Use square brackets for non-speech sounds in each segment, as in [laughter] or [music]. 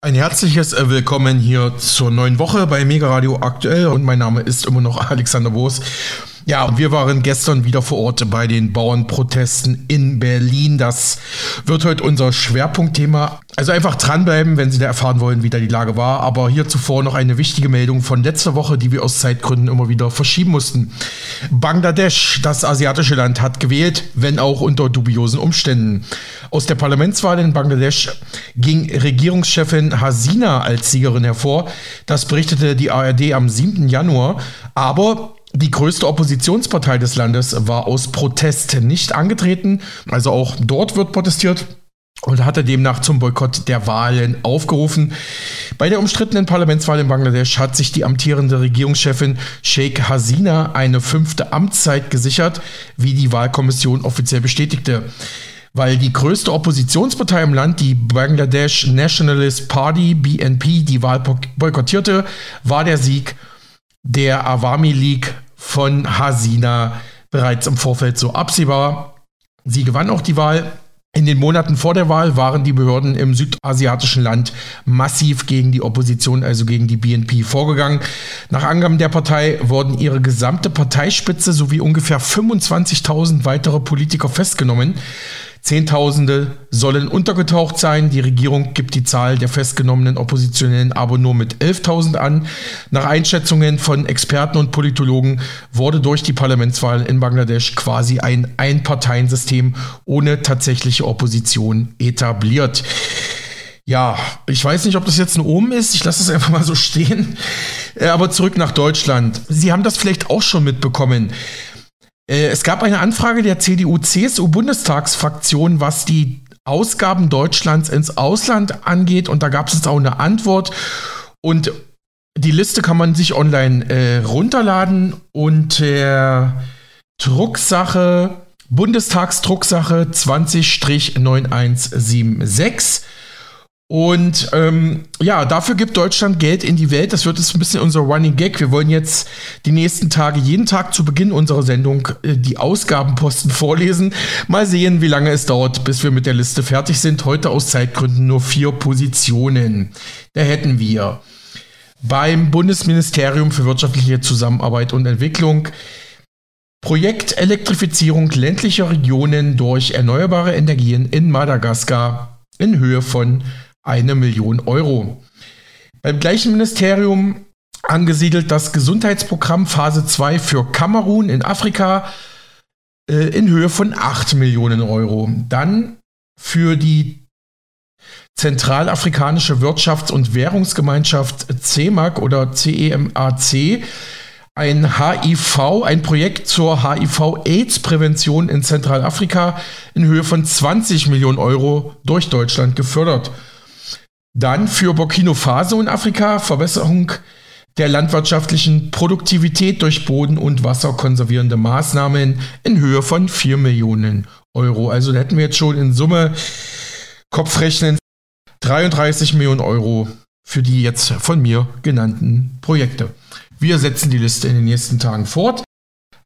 Ein herzliches äh, Willkommen hier zur neuen Woche bei Mega Radio aktuell und mein Name ist immer noch Alexander Boos. Ja, und wir waren gestern wieder vor Ort bei den Bauernprotesten in Berlin. Das wird heute unser Schwerpunktthema. Also einfach dranbleiben, wenn Sie da erfahren wollen, wie da die Lage war. Aber hier zuvor noch eine wichtige Meldung von letzter Woche, die wir aus Zeitgründen immer wieder verschieben mussten. Bangladesch, das asiatische Land, hat gewählt, wenn auch unter dubiosen Umständen. Aus der Parlamentswahl in Bangladesch ging Regierungschefin Hasina als Siegerin hervor. Das berichtete die ARD am 7. Januar. Aber die größte Oppositionspartei des Landes war aus Protest nicht angetreten. Also auch dort wird protestiert und hatte demnach zum Boykott der Wahlen aufgerufen. Bei der umstrittenen Parlamentswahl in Bangladesch hat sich die amtierende Regierungschefin Sheikh Hasina eine fünfte Amtszeit gesichert, wie die Wahlkommission offiziell bestätigte weil die größte Oppositionspartei im Land, die Bangladesh Nationalist Party, BNP, die Wahl boykottierte, war der Sieg der Awami League von Hasina bereits im Vorfeld so absehbar. Sie gewann auch die Wahl. In den Monaten vor der Wahl waren die Behörden im südasiatischen Land massiv gegen die Opposition, also gegen die BNP, vorgegangen. Nach Angaben der Partei wurden ihre gesamte Parteispitze sowie ungefähr 25.000 weitere Politiker festgenommen. Zehntausende sollen untergetaucht sein. Die Regierung gibt die Zahl der festgenommenen Oppositionellen aber nur mit 11.000 an. Nach Einschätzungen von Experten und Politologen wurde durch die Parlamentswahl in Bangladesch quasi ein Einparteiensystem ohne tatsächliche Opposition etabliert. Ja, ich weiß nicht, ob das jetzt ein Omen ist. Ich lasse es einfach mal so stehen. Äh, aber zurück nach Deutschland. Sie haben das vielleicht auch schon mitbekommen. Äh, es gab eine Anfrage der CDU-CSU-Bundestagsfraktion, was die Ausgaben Deutschlands ins Ausland angeht. Und da gab es jetzt auch eine Antwort. Und die Liste kann man sich online äh, runterladen unter Drucksache, Bundestagsdrucksache 20-9176. Und ähm, ja, dafür gibt Deutschland Geld in die Welt. Das wird jetzt ein bisschen unser Running Gag. Wir wollen jetzt die nächsten Tage, jeden Tag zu Beginn unserer Sendung, äh, die Ausgabenposten [laughs] vorlesen. Mal sehen, wie lange es dauert, bis wir mit der Liste fertig sind. Heute aus Zeitgründen nur vier Positionen. Da hätten wir beim Bundesministerium für wirtschaftliche Zusammenarbeit und Entwicklung Projekt Elektrifizierung ländlicher Regionen durch erneuerbare Energien in Madagaskar in Höhe von eine Million Euro. Beim gleichen Ministerium angesiedelt das Gesundheitsprogramm Phase 2 für Kamerun in Afrika äh, in Höhe von 8 Millionen Euro. Dann für die Zentralafrikanische Wirtschafts- und Währungsgemeinschaft CEMAC oder CEMAC ein HIV, ein Projekt zur HIV-Aids-Prävention in Zentralafrika in Höhe von 20 Millionen Euro durch Deutschland gefördert. Dann für Burkina Faso in Afrika Verbesserung der landwirtschaftlichen Produktivität durch Boden- und Wasserkonservierende Maßnahmen in Höhe von 4 Millionen Euro. Also da hätten wir jetzt schon in Summe Kopfrechnen 33 Millionen Euro für die jetzt von mir genannten Projekte. Wir setzen die Liste in den nächsten Tagen fort.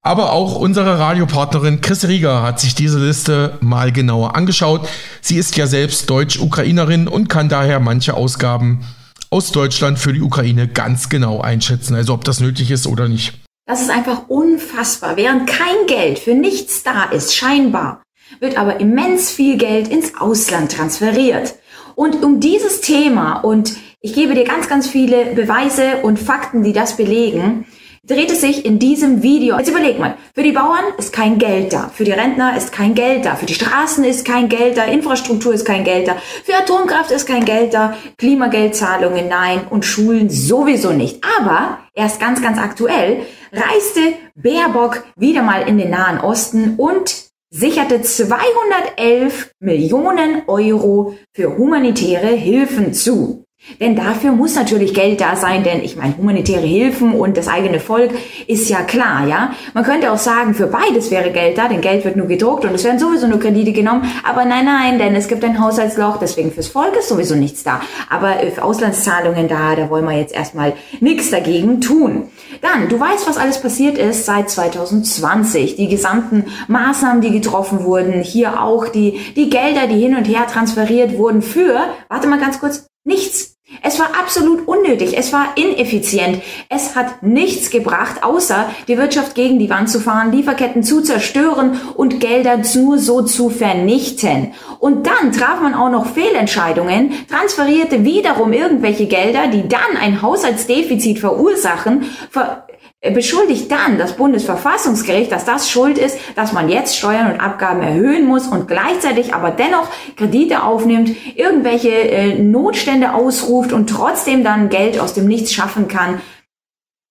Aber auch unsere Radiopartnerin Chris Rieger hat sich diese Liste mal genauer angeschaut. Sie ist ja selbst Deutsch-Ukrainerin und kann daher manche Ausgaben aus Deutschland für die Ukraine ganz genau einschätzen, also ob das nötig ist oder nicht. Das ist einfach unfassbar. Während kein Geld für nichts da ist, scheinbar, wird aber immens viel Geld ins Ausland transferiert. Und um dieses Thema, und ich gebe dir ganz, ganz viele Beweise und Fakten, die das belegen, dreht es sich in diesem Video. Jetzt überleg mal, für die Bauern ist kein Geld da, für die Rentner ist kein Geld da, für die Straßen ist kein Geld da, Infrastruktur ist kein Geld da, für Atomkraft ist kein Geld da, Klimageldzahlungen nein und Schulen sowieso nicht. Aber erst ganz, ganz aktuell reiste Baerbock wieder mal in den Nahen Osten und sicherte 211 Millionen Euro für humanitäre Hilfen zu. Denn dafür muss natürlich Geld da sein, denn ich meine, humanitäre Hilfen und das eigene Volk ist ja klar, ja. Man könnte auch sagen, für beides wäre Geld da, denn Geld wird nur gedruckt und es werden sowieso nur Kredite genommen. Aber nein, nein, denn es gibt ein Haushaltsloch, deswegen fürs Volk ist sowieso nichts da. Aber für Auslandszahlungen da, da wollen wir jetzt erstmal nichts dagegen tun. Dann, du weißt, was alles passiert ist seit 2020. Die gesamten Maßnahmen, die getroffen wurden, hier auch die, die Gelder, die hin und her transferiert wurden für, warte mal ganz kurz, nichts Es war absolut unnötig, es war ineffizient, es hat nichts gebracht, außer die Wirtschaft gegen die Wand zu fahren, Lieferketten zu zerstören und Gelder nur so zu vernichten. Und dann traf man auch noch Fehlentscheidungen, transferierte wiederum irgendwelche Gelder, die dann ein Haushaltsdefizit verursachen, ver beschuldigt dann das Bundesverfassungsgericht, dass das schuld ist, dass man jetzt Steuern und Abgaben erhöhen muss und gleichzeitig aber dennoch Kredite aufnimmt, irgendwelche äh, Notstände ausruft und trotzdem dann Geld aus dem Nichts schaffen kann,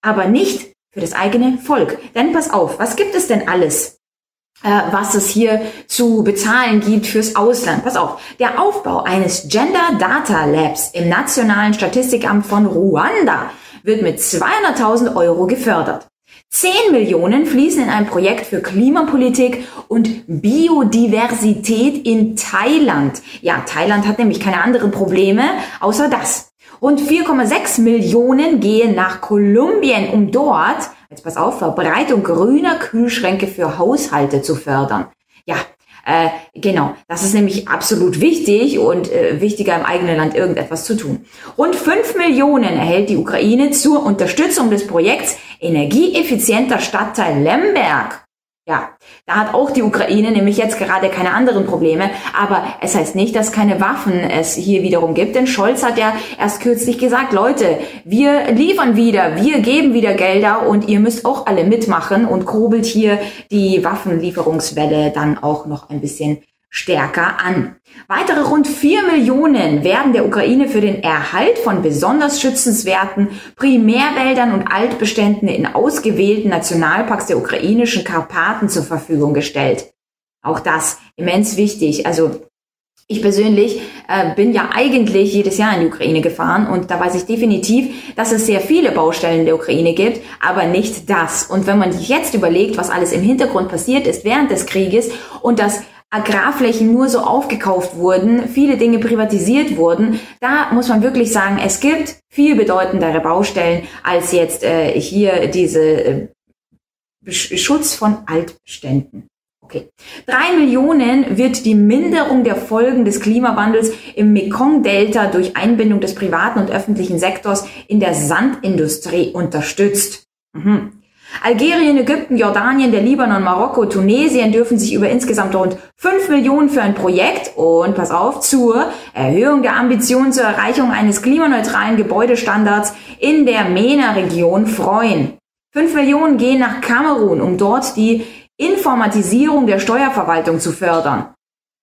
aber nicht für das eigene Volk. Denn pass auf, was gibt es denn alles? Äh, was es hier zu bezahlen gibt fürs Ausland. Pass auf, der Aufbau eines Gender Data Labs im Nationalen Statistikamt von Ruanda wird mit 200.000 Euro gefördert. 10 Millionen fließen in ein Projekt für Klimapolitik und Biodiversität in Thailand. Ja, Thailand hat nämlich keine anderen Probleme außer das. Rund 4,6 Millionen gehen nach Kolumbien, um dort, jetzt pass auf, Verbreitung grüner Kühlschränke für Haushalte zu fördern. Ja, äh, genau, das ist nämlich absolut wichtig und äh, wichtiger im eigenen Land irgendetwas zu tun. Rund 5 Millionen erhält die Ukraine zur Unterstützung des Projekts Energieeffizienter Stadtteil Lemberg. Ja, da hat auch die Ukraine nämlich jetzt gerade keine anderen Probleme, aber es heißt nicht, dass keine Waffen es hier wiederum gibt, denn Scholz hat ja erst kürzlich gesagt, Leute, wir liefern wieder, wir geben wieder Gelder und ihr müsst auch alle mitmachen und kurbelt hier die Waffenlieferungswelle dann auch noch ein bisschen stärker an. Weitere rund vier Millionen werden der Ukraine für den Erhalt von besonders schützenswerten Primärwäldern und Altbeständen in ausgewählten Nationalparks der ukrainischen Karpaten zur Verfügung gestellt. Auch das immens wichtig. Also ich persönlich äh, bin ja eigentlich jedes Jahr in die Ukraine gefahren und da weiß ich definitiv, dass es sehr viele Baustellen in der Ukraine gibt, aber nicht das. Und wenn man sich jetzt überlegt, was alles im Hintergrund passiert ist während des Krieges und das Agrarflächen nur so aufgekauft wurden, viele Dinge privatisiert wurden, da muss man wirklich sagen, es gibt viel bedeutendere Baustellen als jetzt äh, hier diese äh, Schutz von Altbeständen. Okay. Drei Millionen wird die Minderung der Folgen des Klimawandels im Mekong-Delta durch Einbindung des privaten und öffentlichen Sektors in der Sandindustrie unterstützt. Mhm. Algerien, Ägypten, Jordanien, der Libanon, Marokko, Tunesien dürfen sich über insgesamt rund 5 Millionen für ein Projekt und, pass auf, zur Erhöhung der Ambitionen zur Erreichung eines klimaneutralen Gebäudestandards in der MENA-Region freuen. 5 Millionen gehen nach Kamerun, um dort die Informatisierung der Steuerverwaltung zu fördern.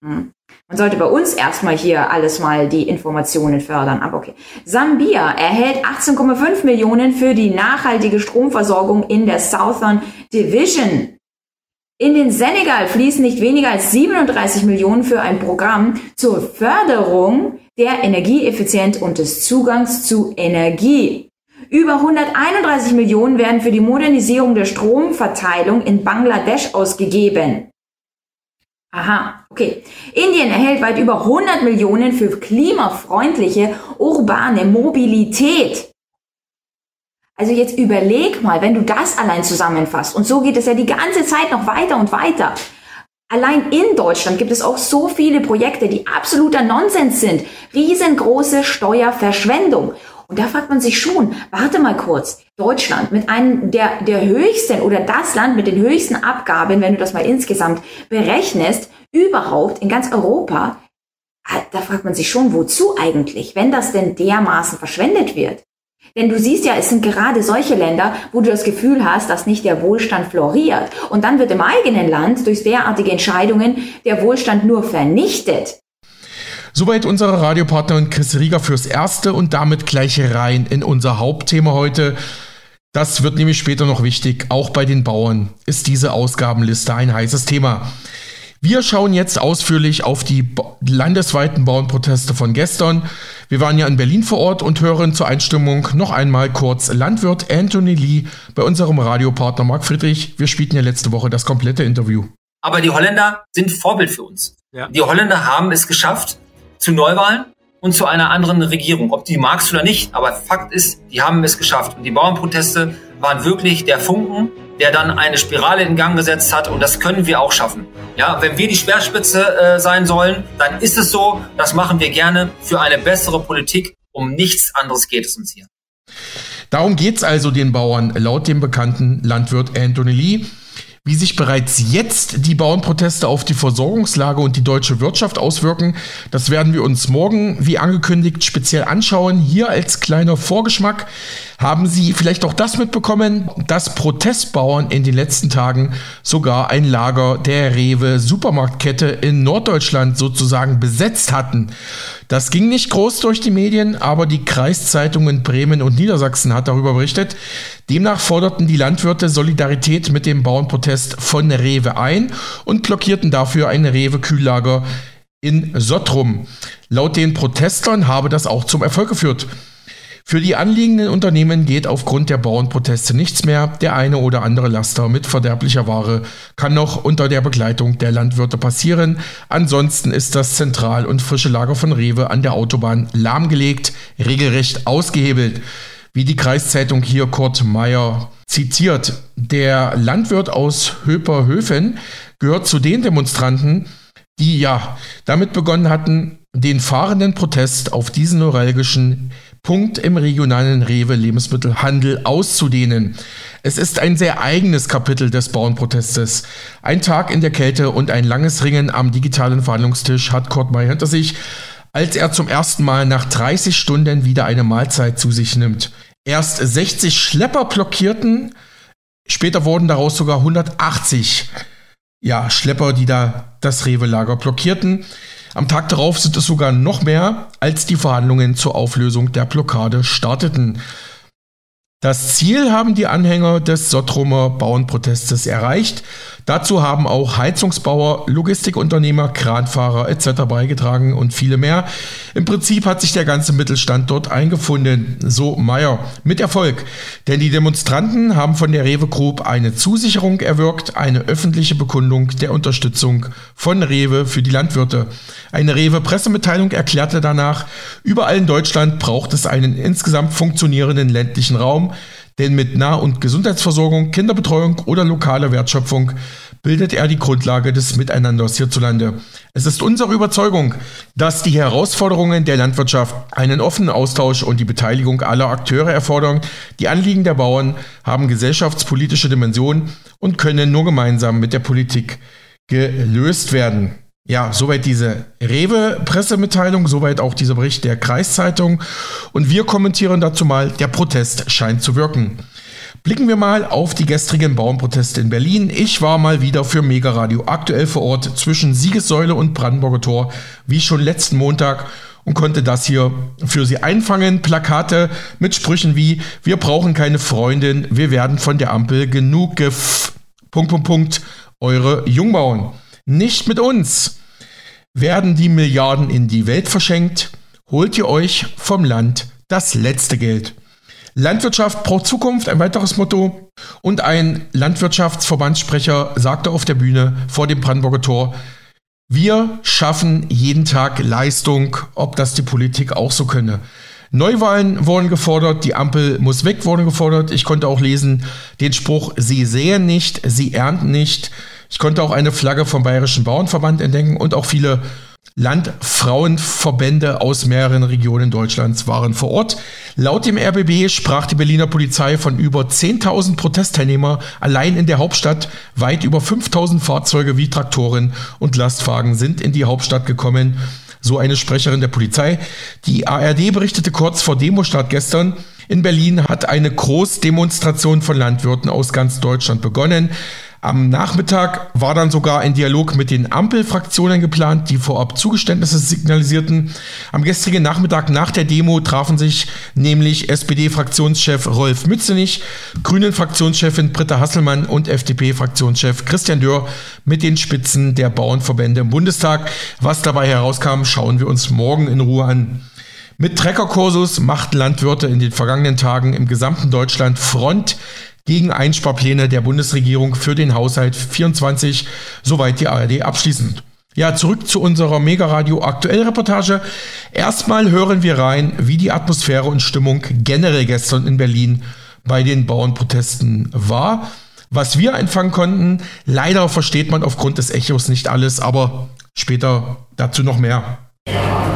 Hm. Man sollte bei uns erstmal hier alles mal die Informationen fördern, aber okay. Sambia erhält 18,5 Millionen für die nachhaltige Stromversorgung in der Southern Division. In den Senegal fließen nicht weniger als 37 Millionen für ein Programm zur Förderung der Energieeffizienz und des Zugangs zu Energie. Über 131 Millionen werden für die Modernisierung der Stromverteilung in Bangladesch ausgegeben. Aha, okay. Indien erhält weit über 100 Millionen für klimafreundliche urbane Mobilität. Also jetzt überleg mal, wenn du das allein zusammenfasst, und so geht es ja die ganze Zeit noch weiter und weiter. Allein in Deutschland gibt es auch so viele Projekte, die absoluter Nonsens sind. Riesengroße Steuerverschwendung. Und da fragt man sich schon, warte mal kurz, Deutschland mit einem der, der höchsten oder das Land mit den höchsten Abgaben, wenn du das mal insgesamt berechnest, überhaupt in ganz Europa, ah, da fragt man sich schon, wozu eigentlich, wenn das denn dermaßen verschwendet wird? Denn du siehst ja, es sind gerade solche Länder, wo du das Gefühl hast, dass nicht der Wohlstand floriert. Und dann wird im eigenen Land durch derartige Entscheidungen der Wohlstand nur vernichtet. Soweit unsere Radiopartnerin Chris Rieger fürs Erste und damit gleich rein in unser Hauptthema heute. Das wird nämlich später noch wichtig. Auch bei den Bauern ist diese Ausgabenliste ein heißes Thema. Wir schauen jetzt ausführlich auf die landesweiten Bauernproteste von gestern. Wir waren ja in Berlin vor Ort und hören zur Einstimmung noch einmal kurz Landwirt Anthony Lee bei unserem Radiopartner Marc Friedrich. Wir spielten ja letzte Woche das komplette Interview. Aber die Holländer sind Vorbild für uns. Ja. Die Holländer haben es geschafft, zu Neuwahlen und zu einer anderen Regierung. Ob die magst oder nicht, aber Fakt ist, die haben es geschafft. Und die Bauernproteste waren wirklich der Funken, der dann eine Spirale in Gang gesetzt hat und das können wir auch schaffen. Ja, wenn wir die Speerspitze äh, sein sollen, dann ist es so, das machen wir gerne für eine bessere Politik Um nichts anderes geht es uns hier. Darum geht es also den Bauern laut dem bekannten Landwirt Anthony Lee. Wie sich bereits jetzt die Bauernproteste auf die Versorgungslage und die deutsche Wirtschaft auswirken, das werden wir uns morgen, wie angekündigt, speziell anschauen. Hier als kleiner Vorgeschmack haben Sie vielleicht auch das mitbekommen, dass Protestbauern in den letzten Tagen sogar ein Lager der Rewe Supermarktkette in Norddeutschland sozusagen besetzt hatten. Das ging nicht groß durch die Medien, aber die Kreiszeitung in Bremen und Niedersachsen hat darüber berichtet. Demnach forderten die Landwirte Solidarität mit dem Bauernprotest von Rewe ein und blockierten dafür ein Rewe-Kühllager in Sottrum. Laut den Protestlern habe das auch zum Erfolg geführt. Für die anliegenden Unternehmen geht aufgrund der Bauernproteste nichts mehr. Der eine oder andere Laster mit verderblicher Ware kann noch unter der Begleitung der Landwirte passieren. Ansonsten ist das Zentral- und frische Lager von Rewe an der Autobahn lahmgelegt, regelrecht ausgehebelt. Wie die Kreiszeitung hier Kurt Meyer zitiert, der Landwirt aus Höperhöfen gehört zu den Demonstranten, die ja damit begonnen hatten, den fahrenden Protest auf diesen neuralgischen Punkt im regionalen Rewe-Lebensmittelhandel auszudehnen. Es ist ein sehr eigenes Kapitel des Bauernprotestes. Ein Tag in der Kälte und ein langes Ringen am digitalen Verhandlungstisch hat Kurt May hinter sich, als er zum ersten Mal nach 30 Stunden wieder eine Mahlzeit zu sich nimmt. Erst 60 Schlepper blockierten, später wurden daraus sogar 180 ja, Schlepper, die da das Rewe-Lager blockierten. Am Tag darauf sind es sogar noch mehr, als die Verhandlungen zur Auflösung der Blockade starteten. Das Ziel haben die Anhänger des Sottrumer Bauernprotestes erreicht. Dazu haben auch Heizungsbauer, Logistikunternehmer, Kranfahrer etc. beigetragen und viele mehr. Im Prinzip hat sich der ganze Mittelstand dort eingefunden, so Meyer, mit Erfolg. Denn die Demonstranten haben von der Rewe Group eine Zusicherung erwirkt, eine öffentliche Bekundung der Unterstützung von Rewe für die Landwirte. Eine Rewe-Pressemitteilung erklärte danach, überall in Deutschland braucht es einen insgesamt funktionierenden ländlichen Raum, denn mit Nah- und Gesundheitsversorgung, Kinderbetreuung oder lokaler Wertschöpfung bildet er die Grundlage des Miteinanders hierzulande. Es ist unsere Überzeugung, dass die Herausforderungen der Landwirtschaft einen offenen Austausch und die Beteiligung aller Akteure erfordern. Die Anliegen der Bauern haben gesellschaftspolitische Dimensionen und können nur gemeinsam mit der Politik gelöst werden. Ja, soweit diese Rewe-Pressemitteilung, soweit auch dieser Bericht der Kreiszeitung. Und wir kommentieren dazu mal, der Protest scheint zu wirken. Blicken wir mal auf die gestrigen Bauernproteste in Berlin. Ich war mal wieder für Mega Radio aktuell vor Ort zwischen Siegessäule und Brandenburger Tor, wie schon letzten Montag und konnte das hier für Sie einfangen. Plakate mit Sprüchen wie Wir brauchen keine Freundin, wir werden von der Ampel genug gef... Punkt, Punkt, Punkt, eure Jungbauern. Nicht mit uns. Werden die Milliarden in die Welt verschenkt, holt ihr euch vom Land das letzte Geld. Landwirtschaft braucht Zukunft, ein weiteres Motto. Und ein Landwirtschaftsverbandssprecher sagte auf der Bühne vor dem Brandenburger Tor, wir schaffen jeden Tag Leistung, ob das die Politik auch so könne. Neuwahlen wurden gefordert, die Ampel muss weg, wurden gefordert. Ich konnte auch lesen den Spruch, sie säen nicht, sie ernten nicht. Ich konnte auch eine Flagge vom Bayerischen Bauernverband entdecken und auch viele Landfrauenverbände aus mehreren Regionen Deutschlands waren vor Ort. Laut dem RBB sprach die Berliner Polizei von über 10.000 Protestteilnehmer allein in der Hauptstadt. Weit über 5.000 Fahrzeuge wie Traktoren und Lastwagen sind in die Hauptstadt gekommen. So eine Sprecherin der Polizei. Die ARD berichtete kurz vor Demostart gestern, in Berlin hat eine Großdemonstration von Landwirten aus ganz Deutschland begonnen. Am Nachmittag war dann sogar ein Dialog mit den Ampelfraktionen geplant, die vorab Zugeständnisse signalisierten. Am gestrigen Nachmittag nach der Demo trafen sich nämlich SPD-Fraktionschef Rolf Mützenich, Grünen-Fraktionschefin Britta Hasselmann und FDP-Fraktionschef Christian Dörr mit den Spitzen der Bauernverbände im Bundestag. Was dabei herauskam, schauen wir uns morgen in Ruhe an. Mit Treckerkursus machten Landwirte in den vergangenen Tagen im gesamten Deutschland Front gegen Einsparpläne der Bundesregierung für den Haushalt 24, soweit die ARD abschließend. Ja, zurück zu unserer Mega-Radio aktuell Reportage. Erstmal hören wir rein, wie die Atmosphäre und Stimmung generell gestern in Berlin bei den Bauernprotesten war. Was wir einfangen konnten, leider versteht man aufgrund des Echos nicht alles, aber später dazu noch mehr. Ja,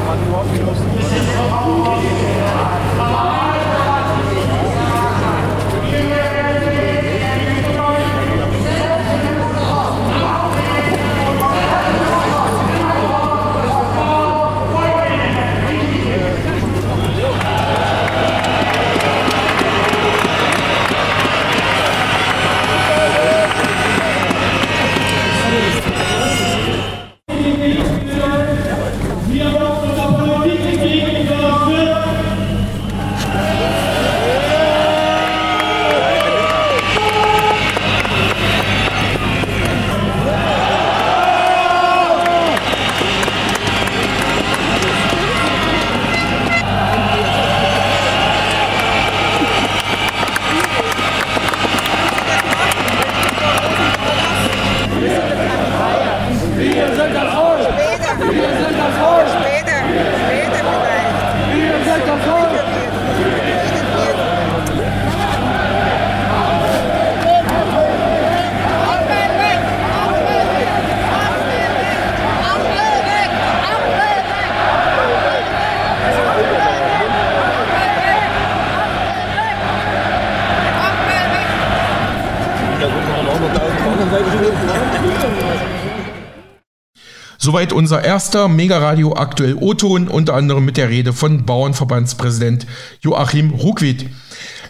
Soweit unser erster Mega-Radio aktuell O-Ton, unter anderem mit der Rede von Bauernverbandspräsident Joachim Ruckwied.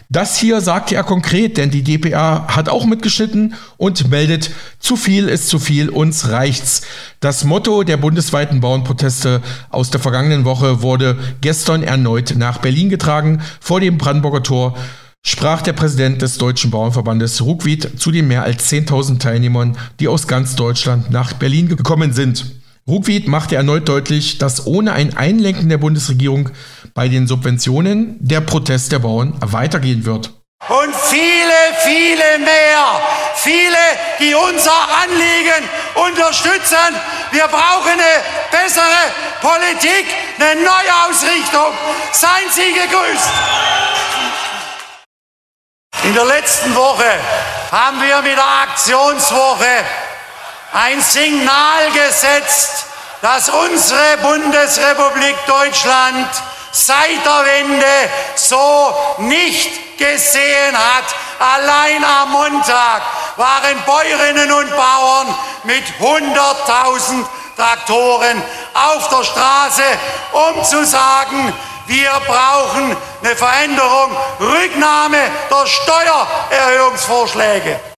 Das hier sagte er konkret, denn die DPA hat auch mitgeschnitten und meldet, zu viel ist zu viel, uns reicht's. Das Motto der bundesweiten Bauernproteste aus der vergangenen Woche wurde gestern erneut nach Berlin getragen. Vor dem Brandenburger Tor sprach der Präsident des Deutschen Bauernverbandes Ruckwied zu den mehr als 10.000 Teilnehmern, die aus ganz Deutschland nach Berlin gekommen sind. Ruckwied machte erneut deutlich, dass ohne ein Einlenken der Bundesregierung bei den Subventionen der Protest der Bauern weitergehen wird. Und viele, viele mehr, viele, die unser Anliegen unterstützen. Wir brauchen eine bessere Politik, eine Neuausrichtung. Seien Sie gegrüßt. In der letzten Woche haben wir mit der Aktionswoche ein Signal gesetzt, dass unsere Bundesrepublik Deutschland seit der Wende so nicht gesehen hat. Allein am Montag waren Bäuerinnen und Bauern mit 100.000 Traktoren auf der Straße, um zu sagen, wir brauchen eine Veränderung, Rücknahme der Steuererhöhungsvorschläge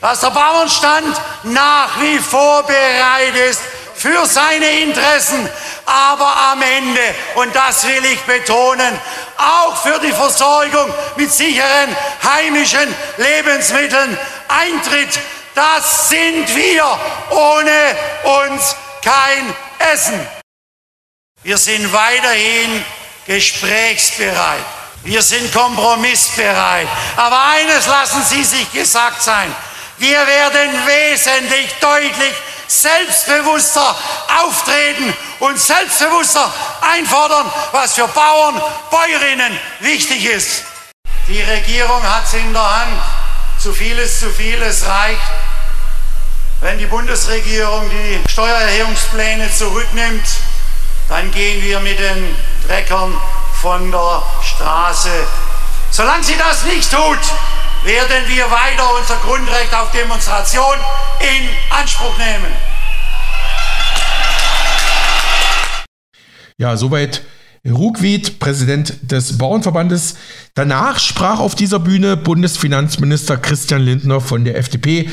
dass der Bauernstand nach wie vor bereit ist für seine Interessen, aber am Ende, und das will ich betonen, auch für die Versorgung mit sicheren heimischen Lebensmitteln eintritt. Das sind wir ohne uns kein Essen. Wir sind weiterhin gesprächsbereit. Wir sind kompromissbereit. Aber eines lassen Sie sich gesagt sein. Wir werden wesentlich deutlich selbstbewusster auftreten und selbstbewusster einfordern, was für Bauern, Bäuerinnen wichtig ist. Die Regierung hat es in der Hand. Zu vieles, zu vieles reicht. Wenn die Bundesregierung die Steuererhöhungspläne zurücknimmt, dann gehen wir mit den Treckern von der Straße. Solange sie das nicht tut, werden wir weiter unser Grundrecht auf Demonstration in Anspruch nehmen. Ja, soweit Ruckwied, Präsident des Bauernverbandes. Danach sprach auf dieser Bühne Bundesfinanzminister Christian Lindner von der FDP.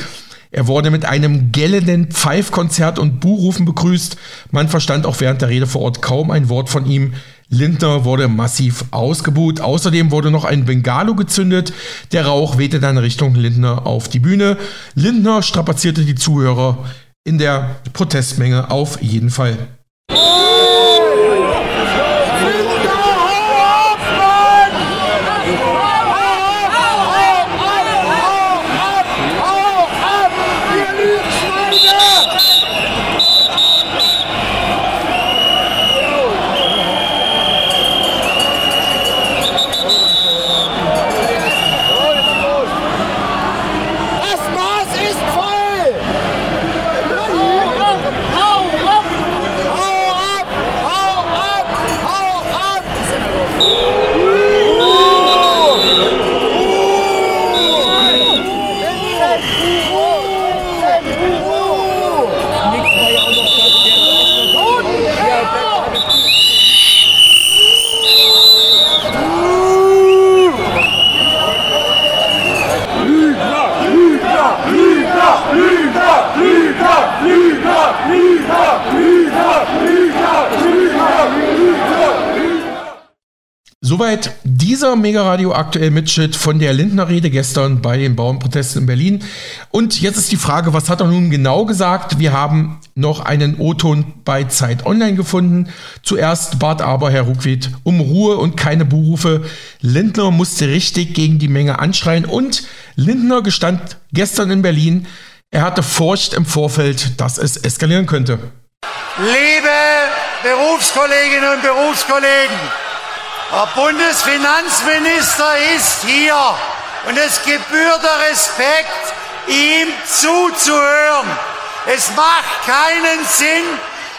Er wurde mit einem gellenden Pfeifkonzert und Buhrufen begrüßt. Man verstand auch während der Rede vor Ort kaum ein Wort von ihm. Lindner wurde massiv ausgebuht. Außerdem wurde noch ein Bengalo gezündet. Der Rauch wehte dann Richtung Lindner auf die Bühne. Lindner strapazierte die Zuhörer in der Protestmenge auf jeden Fall. Soweit dieser Mega-Radio aktuell Mitschnitt von der Lindner Rede gestern bei den Bauernprotesten in Berlin. Und jetzt ist die Frage, was hat er nun genau gesagt? Wir haben noch einen O-Ton bei Zeit Online gefunden. Zuerst bat aber Herr Ruckwied um Ruhe und keine Buhrufe. Lindner musste richtig gegen die Menge anschreien und Lindner gestand gestern in Berlin, er hatte Furcht im Vorfeld, dass es eskalieren könnte. Liebe Berufskolleginnen und Berufskollegen, der Bundesfinanzminister ist hier und es gebührt der Respekt, ihm zuzuhören. Es macht keinen Sinn,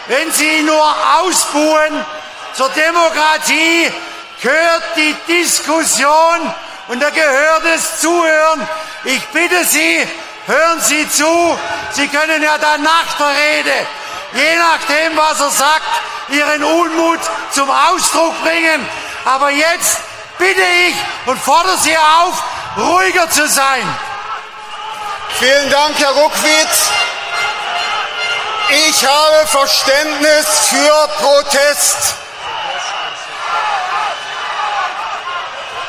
wenn Sie nur ausbuhen. Zur Demokratie gehört die Diskussion und da gehört es Zuhören. Ich bitte Sie, hören Sie zu. Sie können ja dann nach der Rede je nachdem, was er sagt, ihren Unmut zum Ausdruck bringen. Aber jetzt bitte ich und fordere Sie auf, ruhiger zu sein. Vielen Dank, Herr Ruckwitz. Ich habe Verständnis für Protest.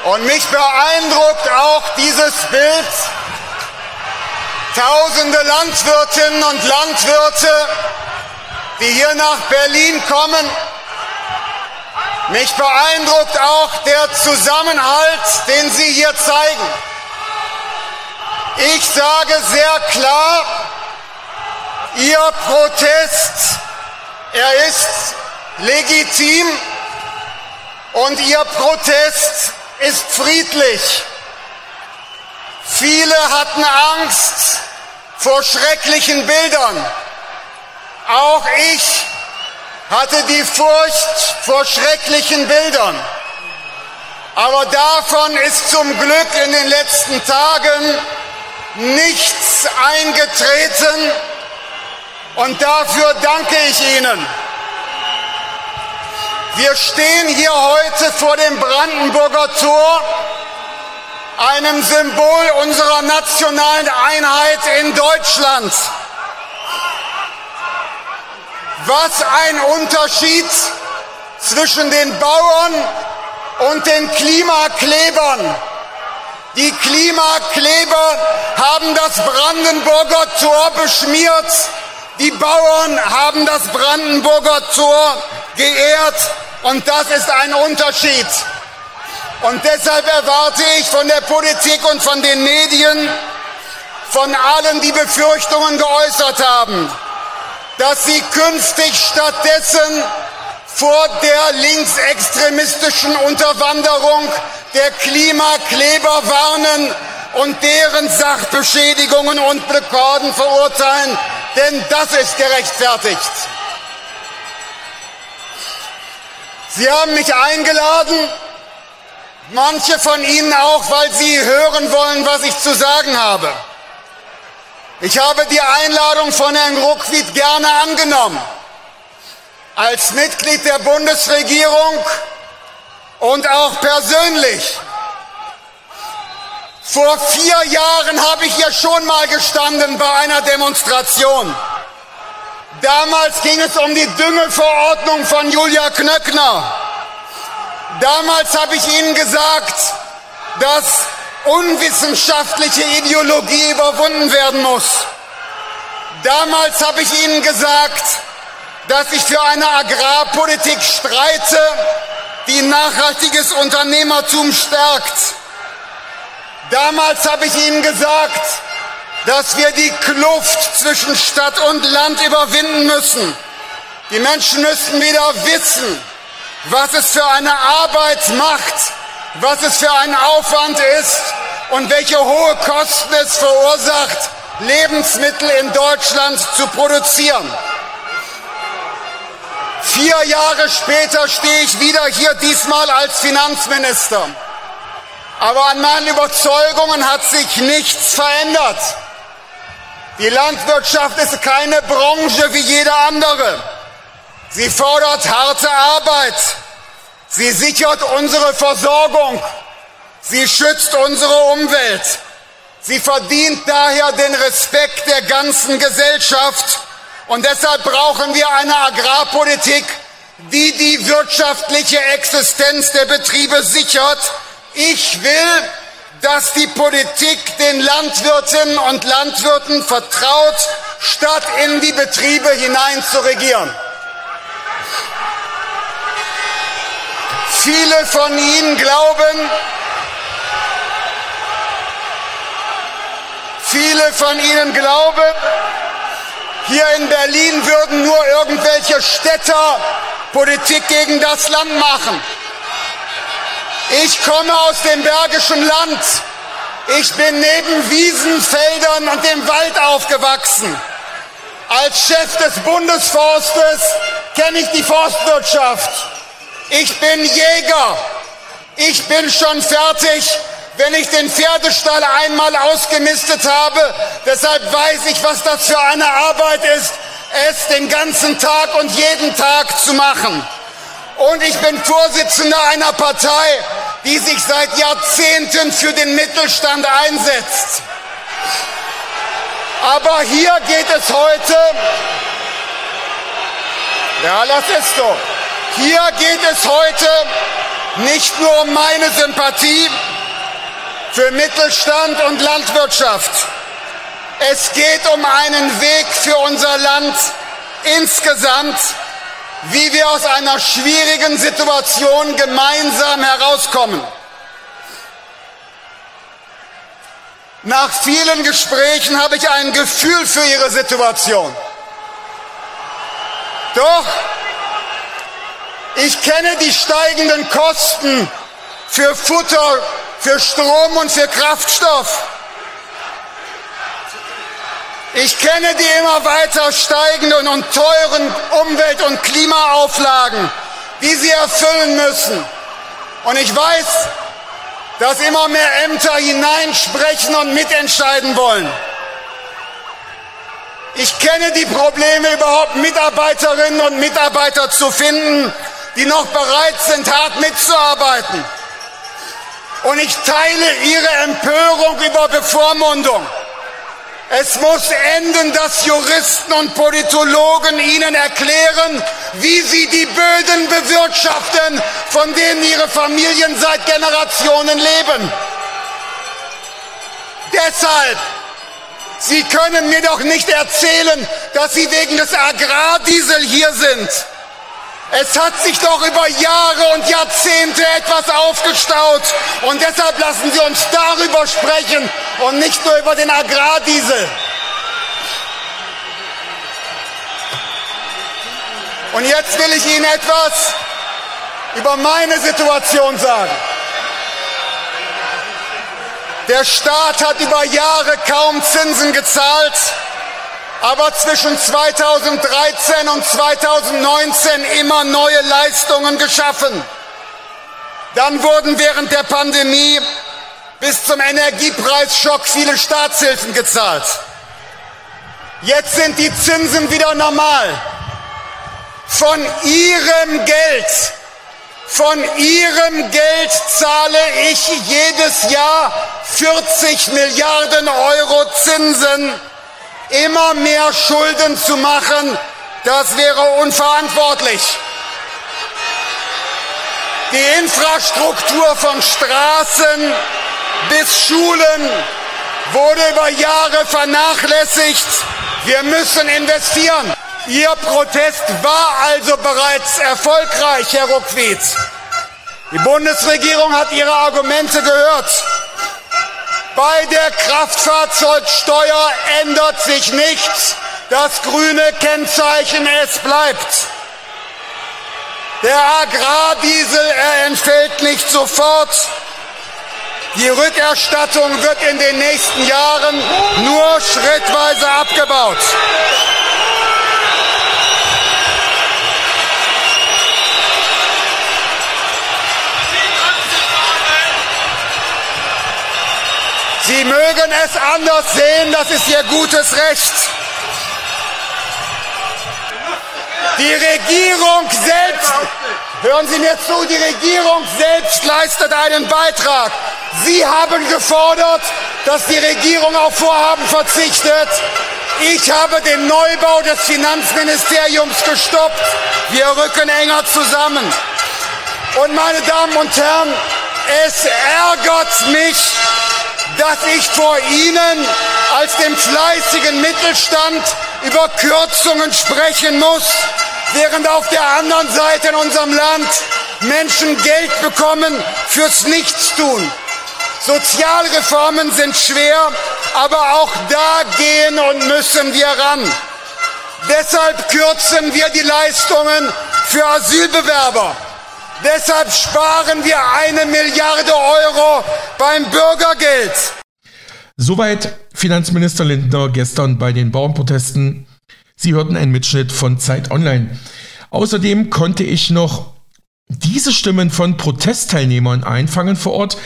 Und mich beeindruckt auch dieses Bild. Tausende Landwirtinnen und Landwirte, die hier nach Berlin kommen. Mich beeindruckt auch der Zusammenhalt, den Sie hier zeigen. Ich sage sehr klar, Ihr Protest, er ist legitim und Ihr Protest ist friedlich. Viele hatten Angst vor schrecklichen Bildern. Auch ich hatte die Furcht vor schrecklichen Bildern. Aber davon ist zum Glück in den letzten Tagen nichts eingetreten und dafür danke ich Ihnen. Wir stehen hier heute vor dem Brandenburger Tor, einem Symbol unserer nationalen Einheit in Deutschland. Was ein Unterschied zwischen den Bauern und den Klimaklebern. Die Klimakleber haben das Brandenburger Tor beschmiert. Die Bauern haben das Brandenburger Tor geehrt und das ist ein Unterschied. Und deshalb erwarte ich von der Politik und von den Medien, von allen, die Befürchtungen geäußert haben, dass sie künftig stattdessen vor der linksextremistischen Unterwanderung der Klimakleber warnen und deren Sachbeschädigungen und Blockaden verurteilen, denn das ist gerechtfertigt. Sie haben mich eingeladen, manche von Ihnen auch, weil Sie hören wollen, was ich zu sagen habe. Ich habe die Einladung von Herrn Ruckwied gerne angenommen. Als Mitglied der Bundesregierung und auch persönlich. Vor vier Jahren habe ich hier schon mal gestanden bei einer Demonstration. Damals ging es um die Düngeverordnung von Julia Knöckner. Damals habe ich Ihnen gesagt, dass unwissenschaftliche Ideologie überwunden werden muss. Damals habe ich Ihnen gesagt, dass ich für eine Agrarpolitik streite, die nachhaltiges Unternehmertum stärkt. Damals habe ich Ihnen gesagt, dass wir die Kluft zwischen Stadt und Land überwinden müssen. Die Menschen müssen wieder wissen, was es für eine Arbeit macht, was es für ein Aufwand ist und welche hohe Kosten es verursacht, Lebensmittel in Deutschland zu produzieren. Vier Jahre später stehe ich wieder hier, diesmal als Finanzminister. Aber an meinen Überzeugungen hat sich nichts verändert. Die Landwirtschaft ist keine Branche wie jede andere. Sie fordert harte Arbeit. Sie sichert unsere Versorgung. Sie schützt unsere Umwelt. Sie verdient daher den Respekt der ganzen Gesellschaft. Und deshalb brauchen wir eine Agrarpolitik, die die wirtschaftliche Existenz der Betriebe sichert. Ich will, dass die Politik den Landwirtinnen und Landwirten vertraut, statt in die Betriebe hinein zu regieren. Viele von Ihnen glauben, viele von Ihnen glauben, hier in Berlin würden nur irgendwelche Städter Politik gegen das Land machen. Ich komme aus dem Bergischen Land. Ich bin neben Wiesen, Feldern und dem Wald aufgewachsen. Als Chef des Bundesforstes kenne ich die Forstwirtschaft. Ich bin Jäger. Ich bin schon fertig, wenn ich den Pferdestall einmal ausgemistet habe. Deshalb weiß ich, was das für eine Arbeit ist. es den ganzen Tag und jeden Tag zu machen. Und ich bin Vorsitzender einer Partei, die sich seit Jahrzehnten für den Mittelstand einsetzt. Aber hier geht es heute, ja, lass es doch. Hier geht es heute nicht nur um meine Sympathie für Mittelstand und Landwirtschaft. Es geht um einen Weg für unser Land insgesamt, wie wir aus einer schwierigen Situation gemeinsam herauskommen. Nach vielen Gesprächen habe ich ein Gefühl für Ihre Situation. Doch ich kenne die steigenden Kosten für Futter, für Strom und für Kraftstoff. Ich kenne die immer weiter steigenden und teuren Umwelt- und Klimaauflagen, die sie erfüllen müssen. Und ich weiß, dass immer mehr Ämter hineinsprechen und mitentscheiden wollen. Ich kenne die Probleme überhaupt Mitarbeiterinnen und Mitarbeiter zu finden, die noch bereit sind, hart mitzuarbeiten. Und ich teile ihre Empörung über Bevormundung. Es muss enden, dass Juristen und Politologen ihnen erklären, wie sie die Böden bewirtschaften, von denen ihre Familien seit Generationen leben. Deshalb, Sie können mir doch nicht erzählen, dass Sie wegen des Agrardiesel hier sind. Es hat sich doch über Jahre und Jahrzehnte etwas aufgestaut. Und deshalb lassen Sie uns darüber sprechen und nicht nur über den Agrardiesel. Und jetzt will ich Ihnen etwas über meine Situation sagen. Der Staat hat über Jahre kaum Zinsen gezahlt aber zwischen 2013 und 2019 immer neue Leistungen geschaffen. Dann wurden während der Pandemie bis zum Energiepreisschock viele Staatshilfen gezahlt. Jetzt sind die Zinsen wieder normal. Von Ihrem Geld, von Ihrem Geld zahle ich jedes Jahr 40 Milliarden Euro Zinsen immer mehr Schulden zu machen, das wäre unverantwortlich. Die Infrastruktur von Straßen bis Schulen wurde über Jahre vernachlässigt. Wir müssen investieren. Ihr Protest war also bereits erfolgreich, Herr Ruckwied. Die Bundesregierung hat Ihre Argumente gehört. Bei der Kraftfahrzeugsteuer ändert sich nichts. Das grüne Kennzeichen, es bleibt. Der Agrardiesel, er entfällt nicht sofort. Die Rückerstattung wird in den nächsten Jahren nur schrittweise abgebaut. Sie mögen es anders sehen, das ist Ihr gutes Recht. Die Regierung selbst, hören Sie mir zu, die Regierung selbst leistet einen Beitrag. Sie haben gefordert, dass die Regierung auf Vorhaben verzichtet. Ich habe den Neubau des Finanzministeriums gestoppt. Wir rücken enger zusammen. Und meine Damen und Herren, es ärgert mich, dass ich vor Ihnen als dem fleißigen Mittelstand über Kürzungen sprechen muss, während auf der anderen Seite in unserem Land Menschen Geld bekommen fürs Nichtstun. Sozialreformen sind schwer, aber auch da gehen und müssen wir ran. Deshalb kürzen wir die Leistungen für Asylbewerber. Deshalb sparen wir eine Milliarde Euro beim Bürgergeld. Soweit Finanzminister Lindner gestern bei den Bauernprotesten. Sie hörten einen Mitschnitt von Zeit Online. Außerdem konnte ich noch diese Stimmen von Protestteilnehmern einfangen vor Ort.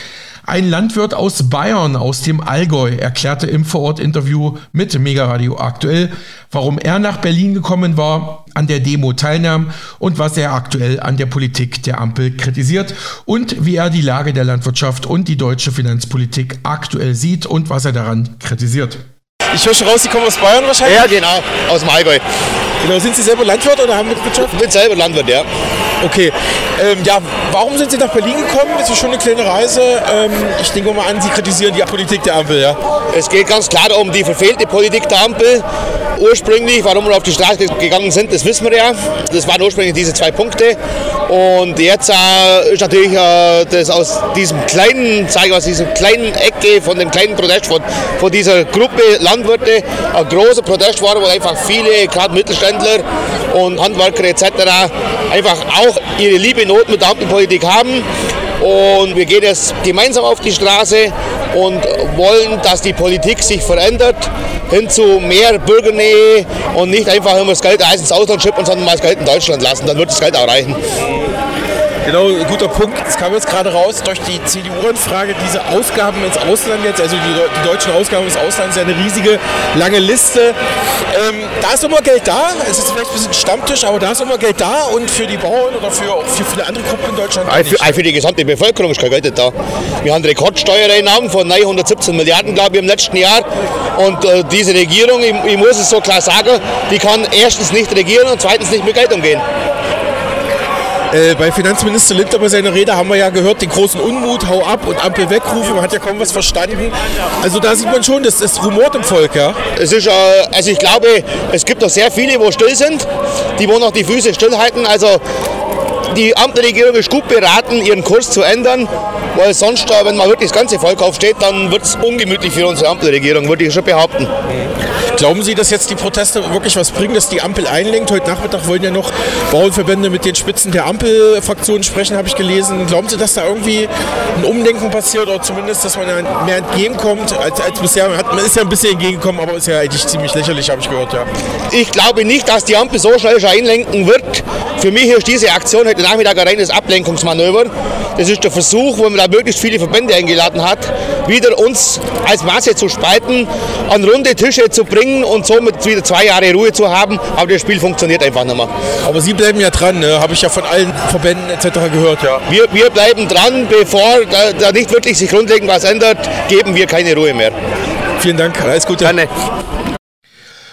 Ein Landwirt aus Bayern, aus dem Allgäu, erklärte im Vorort-Interview mit Mega Radio aktuell, warum er nach Berlin gekommen war, an der Demo teilnahm und was er aktuell an der Politik der Ampel kritisiert und wie er die Lage der Landwirtschaft und die deutsche Finanzpolitik aktuell sieht und was er daran kritisiert. Ich höre schon raus, Sie kommen aus Bayern wahrscheinlich? Ja, genau, aus dem Allgäu. Genau, sind Sie selber Landwirt oder haben Mitwirtschaft? Ich bin selber Landwirt, ja. Okay, ähm, ja, warum sind Sie nach Berlin gekommen? Das ist schon eine kleine Reise. Ähm, ich denke mal an, Sie kritisieren die Politik der Ampel, ja? Es geht ganz klar um die verfehlte Politik der Ampel. Ursprünglich, warum wir auf die Straße gegangen sind, das wissen wir ja. Das waren ursprünglich diese zwei Punkte. Und jetzt äh, ist natürlich äh, das aus diesem kleinen, sage ich aus diesem kleinen Ecke von dem kleinen Protest von, von dieser Gruppe Landwirte ein großer Protest war, wo einfach viele, gerade Mittelständler und Handwerker etc. einfach auch ihre liebe Not mit der Ampelpolitik haben. Und wir gehen jetzt gemeinsam auf die Straße und wollen, dass die Politik sich verändert hin zu mehr Bürgernähe und nicht einfach immer das Geld ins Ausland schippen, sondern mal das Geld in Deutschland lassen. Dann wird das Geld auch reichen. Genau, guter Punkt. Es kam jetzt gerade raus durch die CDU-Anfrage, diese Ausgaben ins Ausland jetzt, also die, die, deutschen Ausgaben ins Ausland, ist ja eine riesige, lange Liste. Ähm, da ist immer Geld da. Es ist vielleicht ein bisschen Stammtisch, aber da ist immer Geld da und für die Bauern oder für, für viele andere Gruppen in Deutschland. Auch für, für, die gesamte Bevölkerung ist kein Geld da. Wir haben Rekordsteuereinnahmen von 917 Milliarden, glaube ich, im letzten Jahr. Und äh, diese Regierung, ich, ich muss es so klar sagen, die kann erstens nicht regieren und zweitens nicht mit Geld umgehen. Äh, bei Finanzminister Lindner bei seiner Rede haben wir ja gehört, den großen Unmut, hau ab und Ampel wegrufen, man hat ja kaum was verstanden. Also da sieht man schon, das ist rumort im Volk, ja? Es ist, äh, also ich glaube, es gibt noch sehr viele, wo still sind, die wo noch die Füße stillhalten. Also die Ampelregierung ist gut beraten, ihren Kurs zu ändern, weil sonst, äh, wenn mal wirklich das ganze Volk aufsteht, dann wird es ungemütlich für unsere Ampelregierung, würde ich schon behaupten. Glauben Sie, dass jetzt die Proteste wirklich was bringen, dass die Ampel einlenkt? Heute Nachmittag wollen ja noch Bauernverbände mit den Spitzen der Ampelfraktionen sprechen, habe ich gelesen. Glauben Sie, dass da irgendwie ein Umdenken passiert oder zumindest, dass man mehr entgegenkommt als, als bisher? Man ist ja ein bisschen entgegengekommen, aber ist ja eigentlich ziemlich lächerlich, habe ich gehört, ja. Ich glaube nicht, dass die Ampel so schnell schon einlenken wird. Für mich ist diese Aktion heute Nachmittag ein reines Ablenkungsmanöver. Das ist der Versuch, wo man da möglichst viele Verbände eingeladen hat, wieder uns als Masse zu spalten, an runde Tische zu bringen gewinnen und somit wieder zwei Jahre Ruhe zu haben. Aber das Spiel funktioniert einfach nicht mehr. Aber Sie bleiben ja dran, ne? habe ich ja von allen Verbänden etc. gehört. Ja. Wir, wir bleiben dran, bevor da, da nicht wirklich sich grundlegend was ändert, geben wir keine Ruhe mehr. Vielen Dank, alles Gute. Gerne.